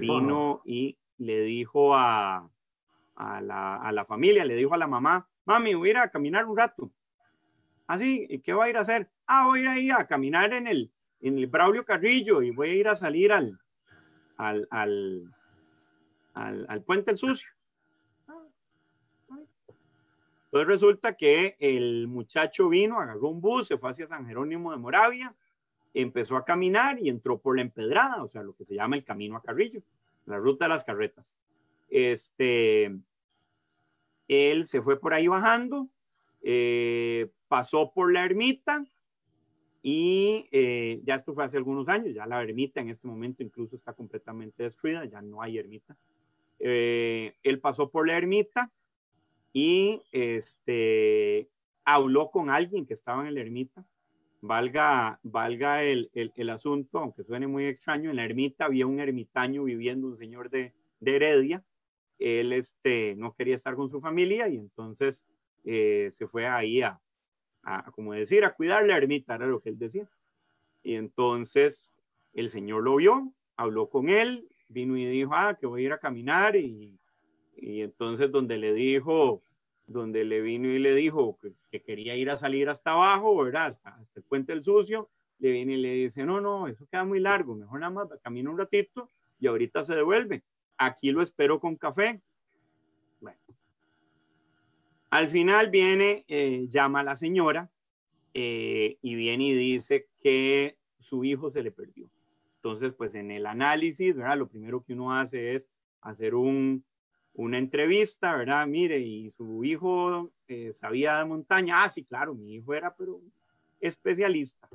vino y le dijo a, a, la, a la familia, le dijo a la mamá, mami, voy a ir a caminar un rato. Así, ¿y qué va a ir a hacer? Ah, voy a ir a caminar en el, en el Braulio Carrillo y voy a ir a salir al, al, al, al, al puente el sucio. Entonces resulta que el muchacho vino, agarró un bus, se fue hacia San Jerónimo de Moravia, empezó a caminar y entró por la empedrada, o sea, lo que se llama el camino a Carrillo, la ruta de las carretas. Este, él se fue por ahí bajando, eh, pasó por la ermita y eh, ya esto fue hace algunos años, ya la ermita en este momento incluso está completamente destruida, ya no hay ermita. Eh, él pasó por la ermita y este, habló con alguien que estaba en la ermita. Valga, valga el, el, el, asunto, aunque suene muy extraño, en la ermita había un ermitaño viviendo, un señor de, de Heredia. Él este, no quería estar con su familia y entonces eh, se fue ahí a, a, como decir, a cuidar la ermita, era lo que él decía. Y entonces el señor lo vio, habló con él, vino y dijo, ah, que voy a ir a caminar y, y entonces donde le dijo, donde le vino y le dijo que, que, quería ir a salir hasta abajo, ¿verdad? Hasta, hasta, el puente del sucio, le viene y le dice, no, no, eso queda muy largo, mejor nada más camina un ratito y ahorita se devuelve. Aquí lo espero con café. Bueno. Al final viene, eh, llama a la señora eh, y viene y dice que su hijo se le perdió. Entonces, pues en el análisis, ¿verdad? Lo primero que uno hace es hacer un, una entrevista, ¿verdad? Mire, y su hijo eh, sabía de montaña. Ah, sí, claro, mi hijo era, pero especialista.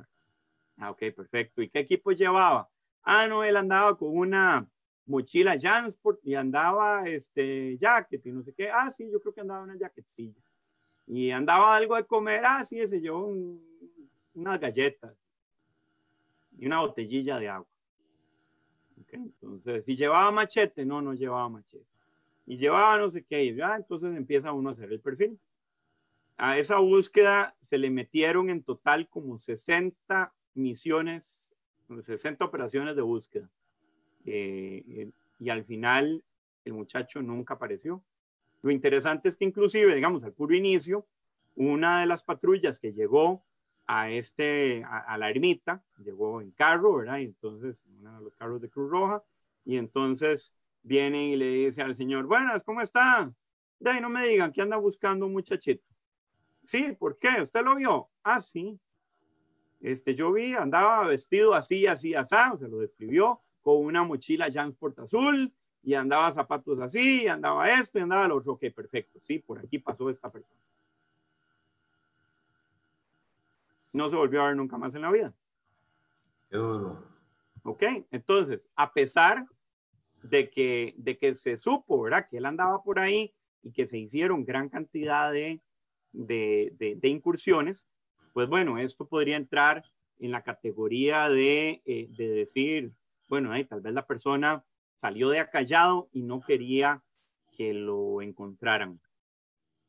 Ah, ok, perfecto. ¿Y qué equipo llevaba? Ah, no, él andaba con una mochila Jansport y andaba este jacket y no sé qué. Ah, sí, yo creo que andaba una jaquetcilla. Y andaba algo de comer. Ah, sí, ese llevó un, unas galletas y una botellilla de agua. Okay, entonces, si llevaba machete, no, no llevaba machete y llevaba no sé qué, y ya entonces empieza uno a hacer el perfil. A esa búsqueda se le metieron en total como 60 misiones, 60 operaciones de búsqueda. Eh, y al final el muchacho nunca apareció. Lo interesante es que inclusive, digamos, al puro inicio, una de las patrullas que llegó a, este, a, a la ermita, llegó en carro, ¿verdad? Y entonces, uno de los carros de Cruz Roja, y entonces viene y le dice al señor, buenas, ¿cómo está? De ahí no me digan que anda buscando un muchachito. Sí, ¿por qué? ¿Usted lo vio? Ah, sí. Este, yo vi, andaba vestido así, así, así, se lo describió, con una mochila Jansport azul, y andaba zapatos así, y andaba esto, y andaba lo otro. Ok, perfecto, sí, por aquí pasó esta persona. No se volvió a ver nunca más en la vida. Qué duro. Ok, entonces, a pesar de que, de que se supo, ¿verdad? Que él andaba por ahí y que se hicieron gran cantidad de, de, de, de incursiones, pues bueno, esto podría entrar en la categoría de, eh, de decir, bueno, eh, tal vez la persona salió de acallado y no quería que lo encontraran,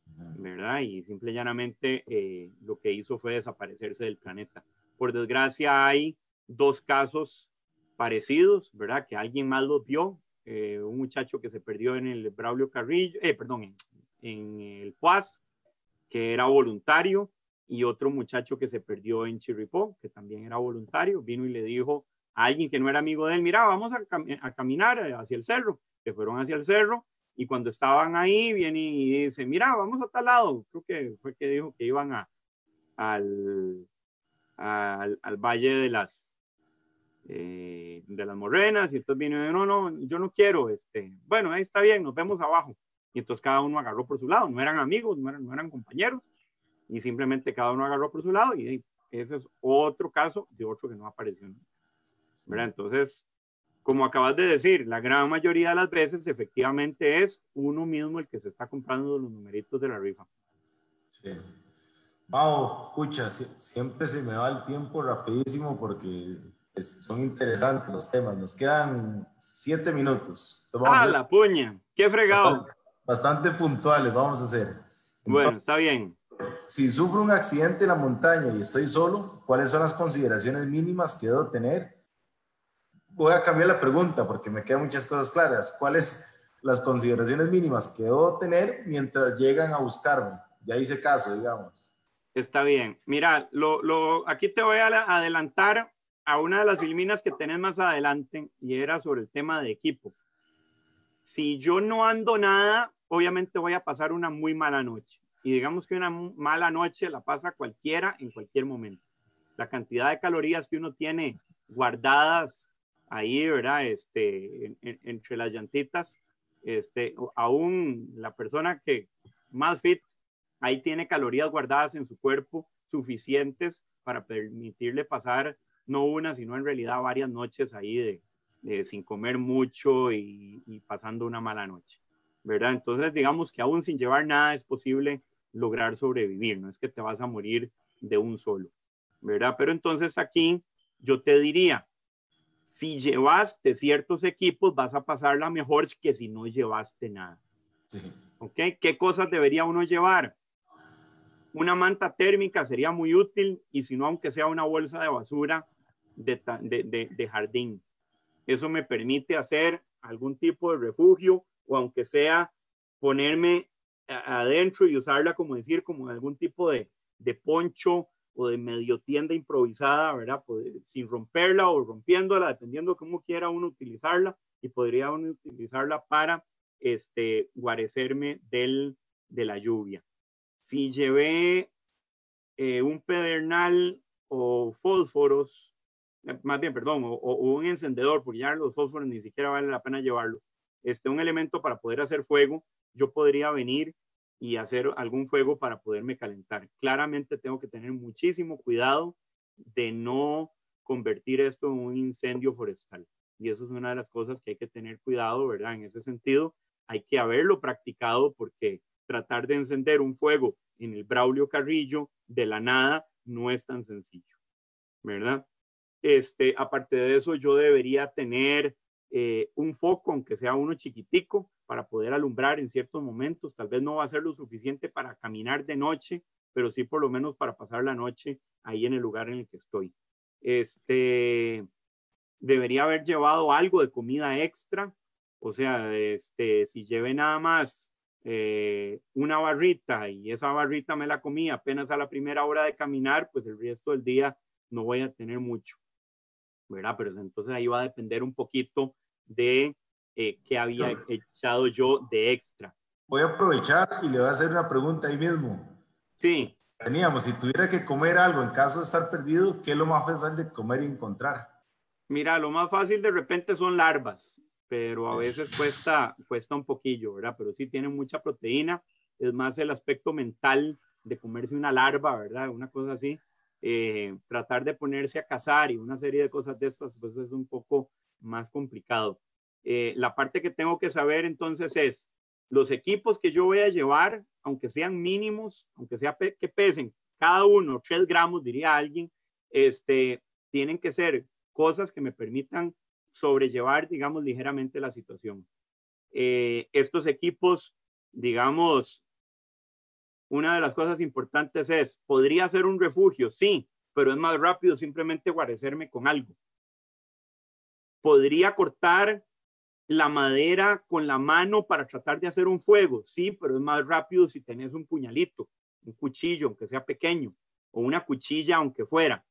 ¿verdad? Y simple y llanamente eh, lo que hizo fue desaparecerse del planeta. Por desgracia hay dos casos parecidos, ¿verdad? Que alguien más los vio, eh, un muchacho que se perdió en el Braulio Carrillo, eh, perdón, en, el Puaz, que era voluntario, y otro muchacho que se perdió en Chirripó, que también era voluntario, vino y le dijo a alguien que no era amigo de él, mira, vamos a, cam a caminar hacia el cerro, que fueron hacia el cerro, y cuando estaban ahí, viene y dice, mira, vamos a tal lado, creo que fue que dijo que iban a, al, al Valle de las, eh, de las morrenas y entonces vino, no, no, yo no quiero, este, bueno, ahí está bien, nos vemos abajo. Y entonces cada uno agarró por su lado, no eran amigos, no eran, no eran compañeros, y simplemente cada uno agarró por su lado y ese es otro caso de otro que no apareció. ¿verdad? Entonces, como acabas de decir, la gran mayoría de las veces efectivamente es uno mismo el que se está comprando los numeritos de la rifa. Sí. Wow, escucha, siempre se me va el tiempo rapidísimo porque son interesantes los temas. Nos quedan siete minutos. ah, la puña. Qué fregado. Bastante, puntuales, vamos a hacer. Bueno, está bien. Si sufro un accidente en la montaña y estoy solo, ¿cuáles son las consideraciones mínimas que debo tener? Voy a cambiar la pregunta porque me quedan muchas cosas claras. ¿Cuáles, las consideraciones mínimas que debo tener mientras llegan a buscarme. Ya hice caso, digamos. Está bien. Mira, lo, lo, aquí te voy a adelantar a una de las filminas que tenés más adelante y era sobre el tema de equipo. Si yo no ando nada, obviamente voy a pasar una muy mala noche. Y digamos que una mala noche la pasa cualquiera en cualquier momento. La cantidad de calorías que uno tiene guardadas ahí, ¿verdad? Este, entre las llantitas, este, aún la persona que más fit, ahí tiene calorías guardadas en su cuerpo suficientes para permitirle pasar no una, sino en realidad varias noches ahí de, sin comer mucho y, y, pasando una mala noche, ¿verdad? Entonces, digamos que aún sin llevar nada es posible lograr sobrevivir, no es que te vas a morir de un solo, ¿verdad? Pero entonces aquí yo te diría, si llevaste ciertos equipos, vas a pasarla mejor que si no llevaste nada. ¿Ok? ¿Qué cosas debería uno llevar? Una manta térmica sería muy útil y si no, aunque sea una bolsa de basura de, jardín. Eso me permite hacer algún tipo de refugio o aunque sea ponerme adentro y usarla como decir, como algún tipo de, poncho o de medio tienda improvisada, ¿verdad? sin romperla o rompiéndola, dependiendo cómo quiera uno utilizarla, y podría uno utilizarla para este, guarecerme del, de la lluvia. Si llevé eh, un pedernal o fósforos, eh, más bien, perdón, o, o, un encendedor, porque ya los fósforos ni siquiera vale la pena llevarlo, este, un elemento para poder hacer fuego, yo podría venir y hacer algún fuego para poderme calentar. Claramente tengo que tener muchísimo cuidado de no convertir esto en un incendio forestal. Y eso es una de las cosas que hay que tener cuidado, ¿verdad? En ese sentido, hay que haberlo practicado porque tratar de encender un fuego en el Braulio Carrillo de la nada no es tan sencillo, ¿verdad? Este, aparte de eso, yo debería tener eh, un foco, aunque sea uno chiquitico, para poder alumbrar en ciertos momentos. Tal vez no va a ser lo suficiente para caminar de noche, pero sí por lo menos para pasar la noche ahí en el lugar en el que estoy. Este, debería haber llevado algo de comida extra, o sea, este, si llevé nada más eh, una barrita y esa barrita me la comí apenas a la primera hora de caminar, pues el resto del día no voy a tener mucho, ¿verdad? Pero entonces ahí va a depender un poquito de eh, qué había echado yo de extra. Voy a aprovechar y le voy a hacer una pregunta ahí mismo. Sí. Teníamos, si tuviera que comer algo en caso de estar perdido, ¿qué es lo más fácil de comer y encontrar? Mira, lo más fácil de repente son larvas, pero a veces cuesta, cuesta un poquillo, ¿verdad? Pero sí tienen mucha proteína. Es más el aspecto mental de comerse una larva, ¿verdad? Una cosa así. Eh, tratar de ponerse a cazar y una serie de cosas de estas, pues es un poco más complicado. Eh, la parte que tengo que saber entonces es los equipos que yo voy a llevar, aunque sean mínimos, aunque sea que pesen cada uno 3 gramos, diría alguien, este, tienen que ser cosas que me permitan sobrellevar, digamos, ligeramente la situación. Eh, estos equipos, digamos, una de las cosas importantes es, ¿podría ser un refugio? Sí, pero es más rápido simplemente guarecerme con algo podría cortar la madera con la mano para tratar de hacer un fuego, sí, pero es más rápido si tenés un puñalito, un cuchillo, aunque sea pequeño, o una cuchilla, aunque fuera.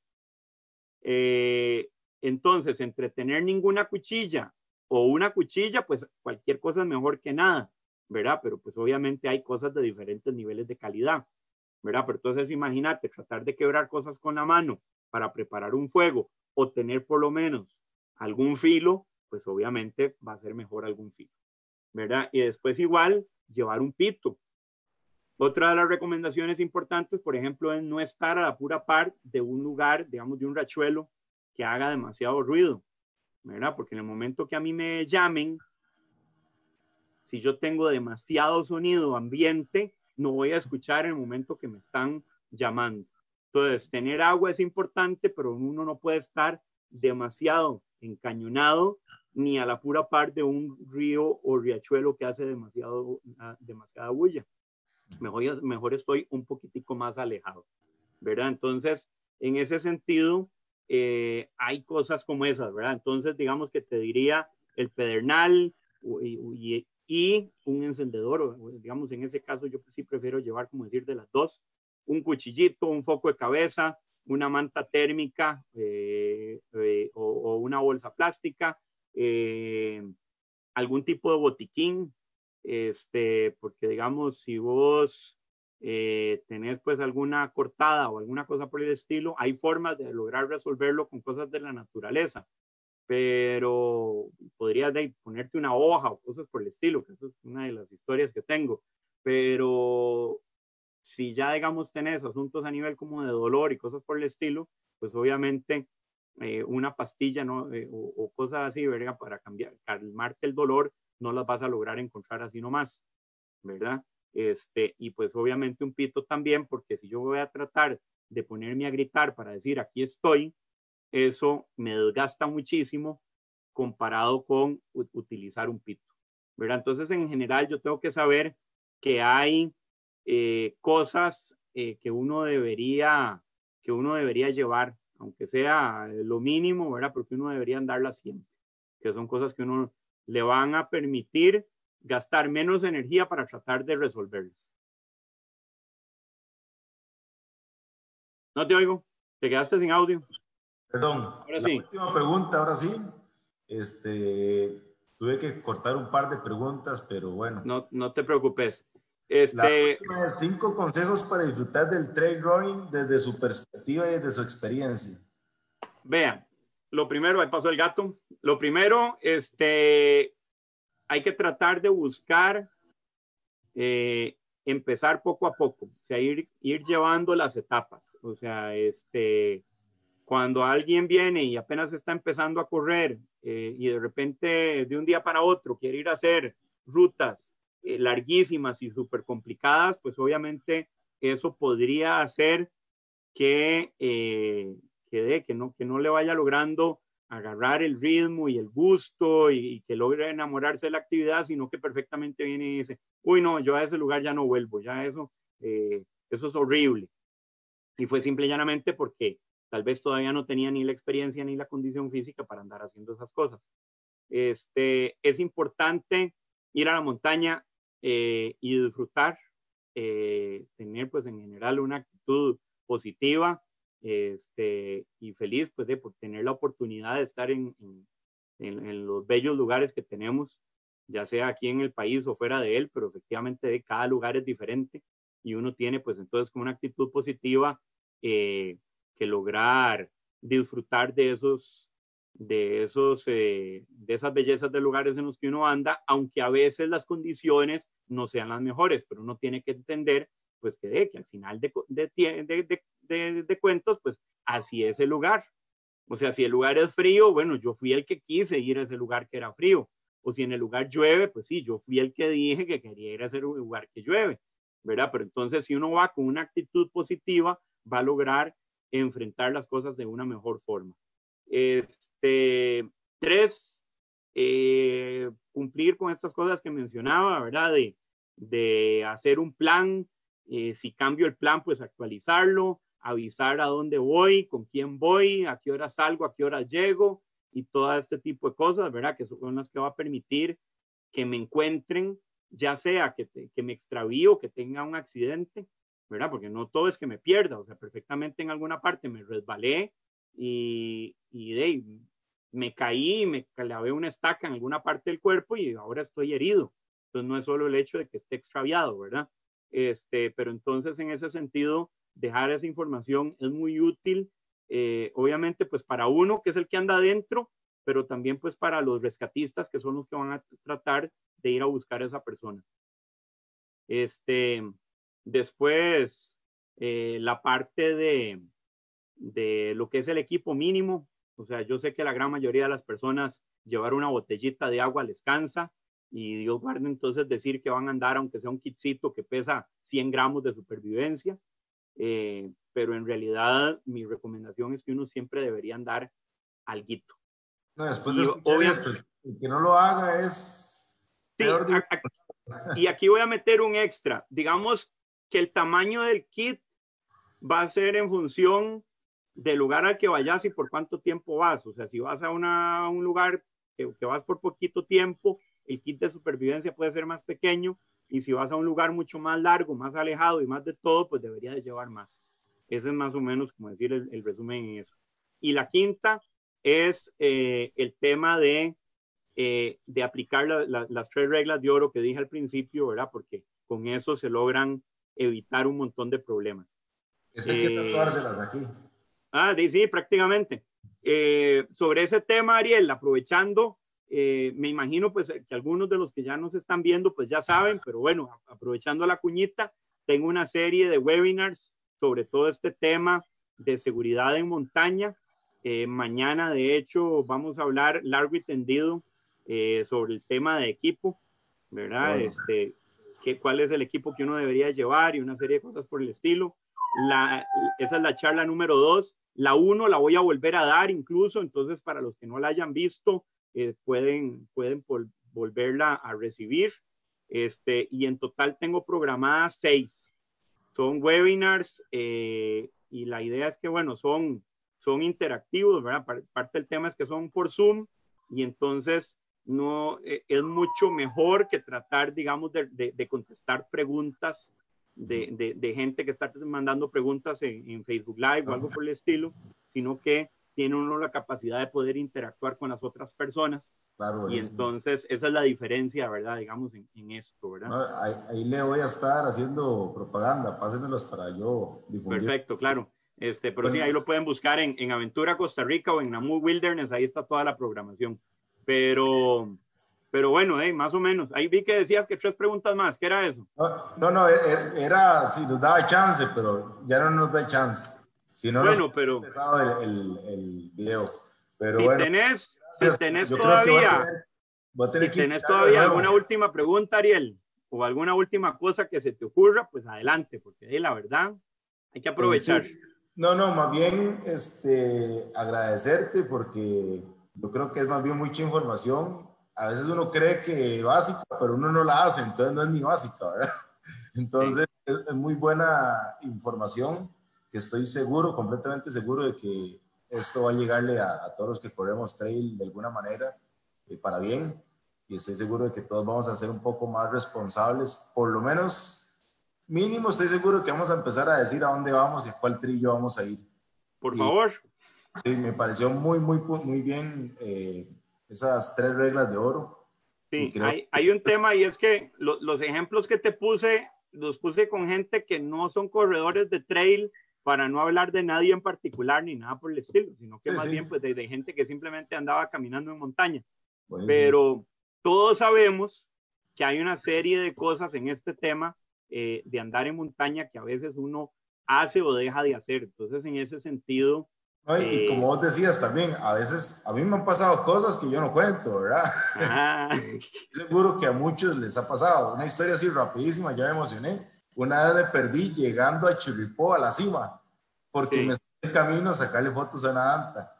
Eh, entonces, entre tener ninguna cuchilla o una cuchilla, pues cualquier cosa es mejor que nada, ¿verdad? Pero pues obviamente hay cosas de diferentes niveles de calidad, ¿verdad? Pero entonces imagínate tratar de quebrar cosas con la mano para preparar un fuego o tener por lo menos algún filo, pues obviamente va a ser mejor algún filo, ¿verdad? Y después igual llevar un pito. Otra de las recomendaciones importantes, por ejemplo, es no estar a la pura par de un lugar, digamos, de un rachuelo haga demasiado ruido, ¿verdad? Porque en el momento que a mí me llamen, si yo tengo demasiado sonido ambiente, no voy a escuchar en el momento que me están llamando. Entonces, tener agua es importante, pero uno no puede estar demasiado encañonado ni a la pura par de un río o riachuelo que hace demasiado, ah, demasiada bulla. Mejor, mejor estoy un poquitico más alejado, ¿verdad? Entonces, en ese sentido, eh, hay cosas como esas, ¿verdad? Entonces, digamos que te diría el pedernal y, y un encendedor, digamos, en ese caso yo sí prefiero llevar, como decir, de las dos, un cuchillito, un foco de cabeza, una manta térmica eh, eh, o, una bolsa plástica, eh, algún tipo de botiquín, este, porque digamos, si vos tenés pues alguna cortada o alguna cosa por el estilo, hay formas de lograr resolverlo con cosas de la naturaleza, pero podrías de ponerte una hoja o cosas por el estilo, que eso es una de las historias que tengo, pero si ya, digamos, tenés asuntos a nivel como de dolor y cosas por el estilo, pues obviamente eh, una pastilla ¿no? Eh, o, cosas así, ¿verdad? Para cambiar, calmarte el dolor, no las vas a lograr encontrar así nomás, ¿verdad? Este, y pues obviamente un pito también, porque si yo voy a tratar de ponerme a gritar para decir aquí estoy, eso me desgasta muchísimo comparado con utilizar un pito, ¿verdad? Entonces, en general, yo tengo que saber que hay eh, cosas eh, que uno debería que uno debería llevar, aunque sea lo mínimo, ¿verdad? Porque uno debería andarla siempre, que son cosas que uno le van a permitir gastar menos energía para tratar de resolverlas. No te oigo, te quedaste sin audio. Perdón, ahora la última pregunta, ahora sí. Este, tuve que cortar un par de preguntas, pero bueno. No, no te preocupes. Este, la cinco consejos para disfrutar del trail running desde su perspectiva y desde su experiencia. Vean, lo primero, ahí pasó el gato. Lo primero, este, hay que tratar de buscar eh, empezar poco a poco, o sea, ir, ir llevando las etapas. O sea, este, cuando alguien viene y apenas está empezando a correr eh, y de repente de un día para otro quiere ir a hacer rutas eh, larguísimas y súper complicadas, pues obviamente eso podría hacer que, que, no, que no le vaya logrando agarrar el ritmo y el gusto y, que logre enamorarse de la actividad, sino que perfectamente viene y dice, uy, no, yo a ese lugar ya no vuelvo, ya eso, eh, eso es horrible. Y fue simple y llanamente porque tal vez todavía no tenía ni la experiencia ni la condición física para andar haciendo esas cosas. Este, es importante ir a la montaña eh, y disfrutar, eh, tener pues en general una actitud positiva este, y feliz pues de por tener la oportunidad de estar en, en, los bellos lugares que tenemos, ya sea aquí en el país o fuera de él, pero efectivamente de cada lugar es diferente y uno tiene pues entonces con una actitud positiva eh, que lograr disfrutar de esos de, esos, eh, de esas bellezas de lugares en los que uno anda, aunque a veces las condiciones no sean las mejores, pero uno tiene que entender pues que, que al final de, de, de, de, cuentos, pues así es el lugar. O sea, si el lugar es frío, bueno, yo fui el que quise ir a ese lugar que era frío. O si en el lugar llueve, pues sí, yo fui el que dije que quería ir a ese lugar que llueve, ¿verdad? Pero entonces si uno va con una actitud positiva, va a lograr enfrentar las cosas de una mejor forma. Este, tres, eh, cumplir con estas cosas que mencionaba, ¿verdad? De, de hacer un plan, eh, si cambio el plan, pues actualizarlo, avisar a dónde voy, con quién voy, a qué hora salgo, a qué hora llego y todo este tipo de cosas, ¿verdad? Que son las que va a permitir que me encuentren, ya sea que, que me extravío, que tenga un accidente, ¿verdad? Porque no todo es que me pierda, o sea, perfectamente en alguna parte me resbalé y, y de, me caí, me clavé una estaca en alguna parte del cuerpo y ahora estoy herido. Entonces no es solo el hecho de que esté extraviado, ¿verdad? Este, pero entonces en ese sentido, dejar esa información es muy útil, eh, obviamente pues para uno que es el que anda adentro, pero también pues para los rescatistas que son los que van a tratar de ir a buscar a esa persona. Este, después, eh, la parte de, de lo que es el equipo mínimo. O sea, yo sé que la gran mayoría de las personas llevar una botellita de agua les cansa y Dios guarde entonces decir que van a andar aunque sea un kitcito que pesa 100 gramos de supervivencia. Eh, pero en realidad mi recomendación es que uno siempre debería andar al guito. No, después de el que no lo haga es... Sí, y aquí voy a meter un extra. Digamos que el tamaño del kit va a ser en función del lugar al que vayas y por cuánto tiempo vas. O sea, si vas a, una, un lugar que, que, vas por poquito tiempo, el kit de supervivencia puede ser más pequeño y si vas a un lugar mucho más largo, más alejado y más de todo, pues deberías de llevar más. Ese es más o menos como decir el, resumen en eso. Y la quinta es eh, el tema de, eh, de aplicar las tres reglas de oro que dije al principio, ¿verdad? Porque con eso se logran evitar un montón de problemas. Es hay que eh, tatuárselas aquí. Ah, sí, prácticamente. sobre ese tema, Ariel, aprovechando, me imagino pues que algunos de los que ya nos están viendo pues ya saben, pero bueno, aprovechando la cuñita, tengo una serie de webinars sobre todo este tema de seguridad en montaña. Eh, mañana, de hecho, vamos a hablar largo y tendido eh, sobre el tema de equipo, ¿verdad? Este, que, cuál es el equipo que uno debería llevar y una serie de cosas por el estilo. La, esa es la charla número dos. La uno la voy a volver a dar incluso, entonces para los que no la hayan visto, eh, pueden, pueden volverla a recibir. Este, y en total tengo programadas seis son webinars eh, y la idea es que, bueno, son, son interactivos, ¿verdad? Parte del tema es que son por Zoom y entonces no eh, es mucho mejor que tratar, digamos, de, de, contestar preguntas de, de, gente que está mandando preguntas en, en Facebook Live o algo por el estilo, sino que tiene uno la capacidad de poder interactuar con las otras personas y entonces esa es la diferencia, ¿verdad? Digamos, en, esto, ¿verdad? ahí, le voy a estar haciendo propaganda, pásenmelos para yo difundir. Perfecto, claro. Este, pero sí, ahí lo pueden buscar en, en, Aventura Costa Rica o en Namu Wilderness, ahí está toda la programación. Pero, pero bueno, más o menos. Ahí vi que decías que tres preguntas más, ¿qué era eso? No, no, e, e, era, si nos daba chance, pero ya no nos da chance. Si no, bueno, pero... empezado el, el, video. Pero si bueno. tenés si tenés todavía, tenés todavía alguna última pregunta, Ariel, o alguna última cosa que se te ocurra, pues adelante, porque ahí la verdad hay que aprovechar. No, no, más bien este, agradecerte porque yo creo que es más bien mucha información. A veces uno cree que es básica, pero uno no la hace, entonces no es ni básica, ¿verdad? Entonces es, muy buena información que estoy seguro, completamente seguro de que esto va a llegarle a, todos los que corremos trail de alguna manera eh, para bien y estoy seguro de que todos vamos a ser un poco más responsables, por lo menos mínimo estoy seguro que vamos a empezar a decir a dónde vamos y a cuál trillo vamos a ir. Por favor. Sí, me pareció muy, muy, muy bien eh, esas tres reglas de oro. Sí, hay, hay, un tema y es que los ejemplos que te puse, los puse con gente que no son corredores de trail, para no hablar de nadie en particular ni nada por el estilo, sino que más bien pues de, gente que simplemente andaba caminando en montaña. Pero todos sabemos que hay una serie de cosas en este tema eh, de andar en montaña que a veces uno hace o deja de hacer. Entonces, en ese sentido... y eh, como vos decías también, a veces a mí me han pasado cosas que yo no cuento, ¿verdad? Ah. Seguro que a muchos les ha pasado. Una historia así rapidísima, ya me emocioné una vez me perdí llegando a Chirripó, a la cima, porque me estoy en camino a sacarle fotos a una anta.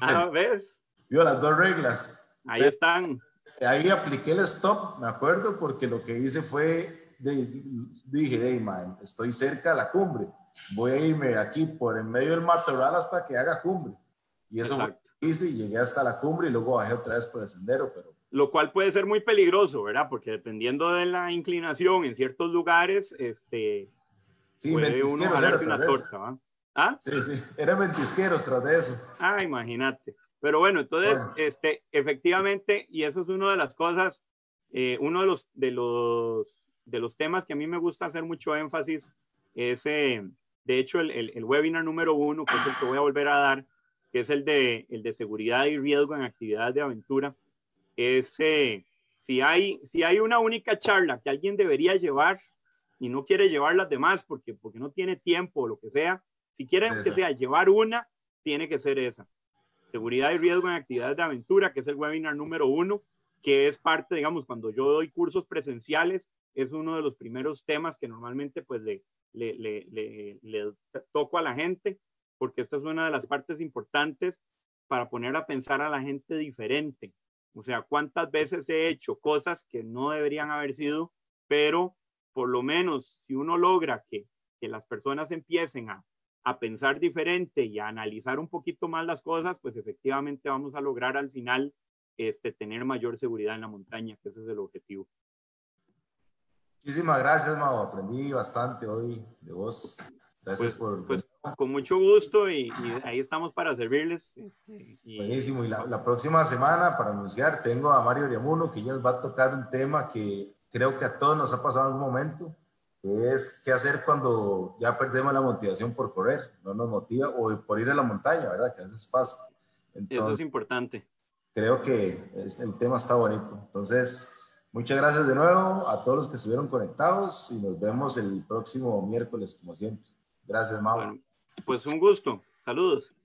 Ah, ¿ves? Vio las dos reglas. Ahí están. Ahí apliqué el stop, me acuerdo, porque lo que hice fue, dije, hey, man, estoy cerca de la cumbre. Voy a irme aquí por en medio del matorral hasta que haga cumbre. Y eso hice y llegué hasta la cumbre y luego bajé otra vez por el sendero, pero lo cual puede ser muy peligroso, ¿verdad? Porque dependiendo de la inclinación en ciertos lugares, este, sí, puede uno una torta, ¿va? ¿Ah? Sí, sí, eran ventisqueros tras de eso. Ah, imagínate. Pero bueno, entonces, este, efectivamente, y eso es una de las cosas, eh, uno de los, de, los, de los temas que a mí me gusta hacer mucho énfasis es, eh, de hecho, el, el, el, webinar número uno, que es el que voy a volver a dar, que es el de, el de seguridad y riesgo en actividades de aventura es si, hay, si hay una única charla que alguien debería llevar y no quiere llevar las demás porque, porque no tiene tiempo o lo que sea, si quieren que sea llevar una, tiene que ser esa. Seguridad y riesgo en actividades de aventura, que es el webinar número uno, que es parte, digamos, cuando yo doy cursos presenciales, es uno de los primeros temas que normalmente pues le, le, le, le toco a la gente, porque esta es una de las partes importantes para poner a pensar a la gente diferente. O sea, cuántas veces he hecho cosas que no deberían haber sido, pero por lo menos si uno logra que, que las personas empiecen a, a pensar diferente y a analizar un poquito más las cosas, pues efectivamente vamos a lograr al final este, tener mayor seguridad en la montaña, que ese es el objetivo. Muchísimas gracias, Mau. Aprendí bastante hoy de vos. Gracias pues, por... Pues con mucho gusto y, ahí estamos para servirles. Este, Buenísimo. Y la, próxima semana, para anunciar, tengo a Mario Diamuno, que ya nos va a tocar un tema que creo que a todos nos ha pasado en algún momento, que es qué hacer cuando ya perdemos la motivación por correr, no nos motiva, o por ir a la montaña, ¿verdad? Que a veces pasa. Eso es importante. Creo que el tema está bonito. Entonces, muchas gracias de nuevo a todos los que estuvieron conectados y nos vemos el próximo miércoles, como siempre. Gracias, Mau. Pues un gusto. Saludos.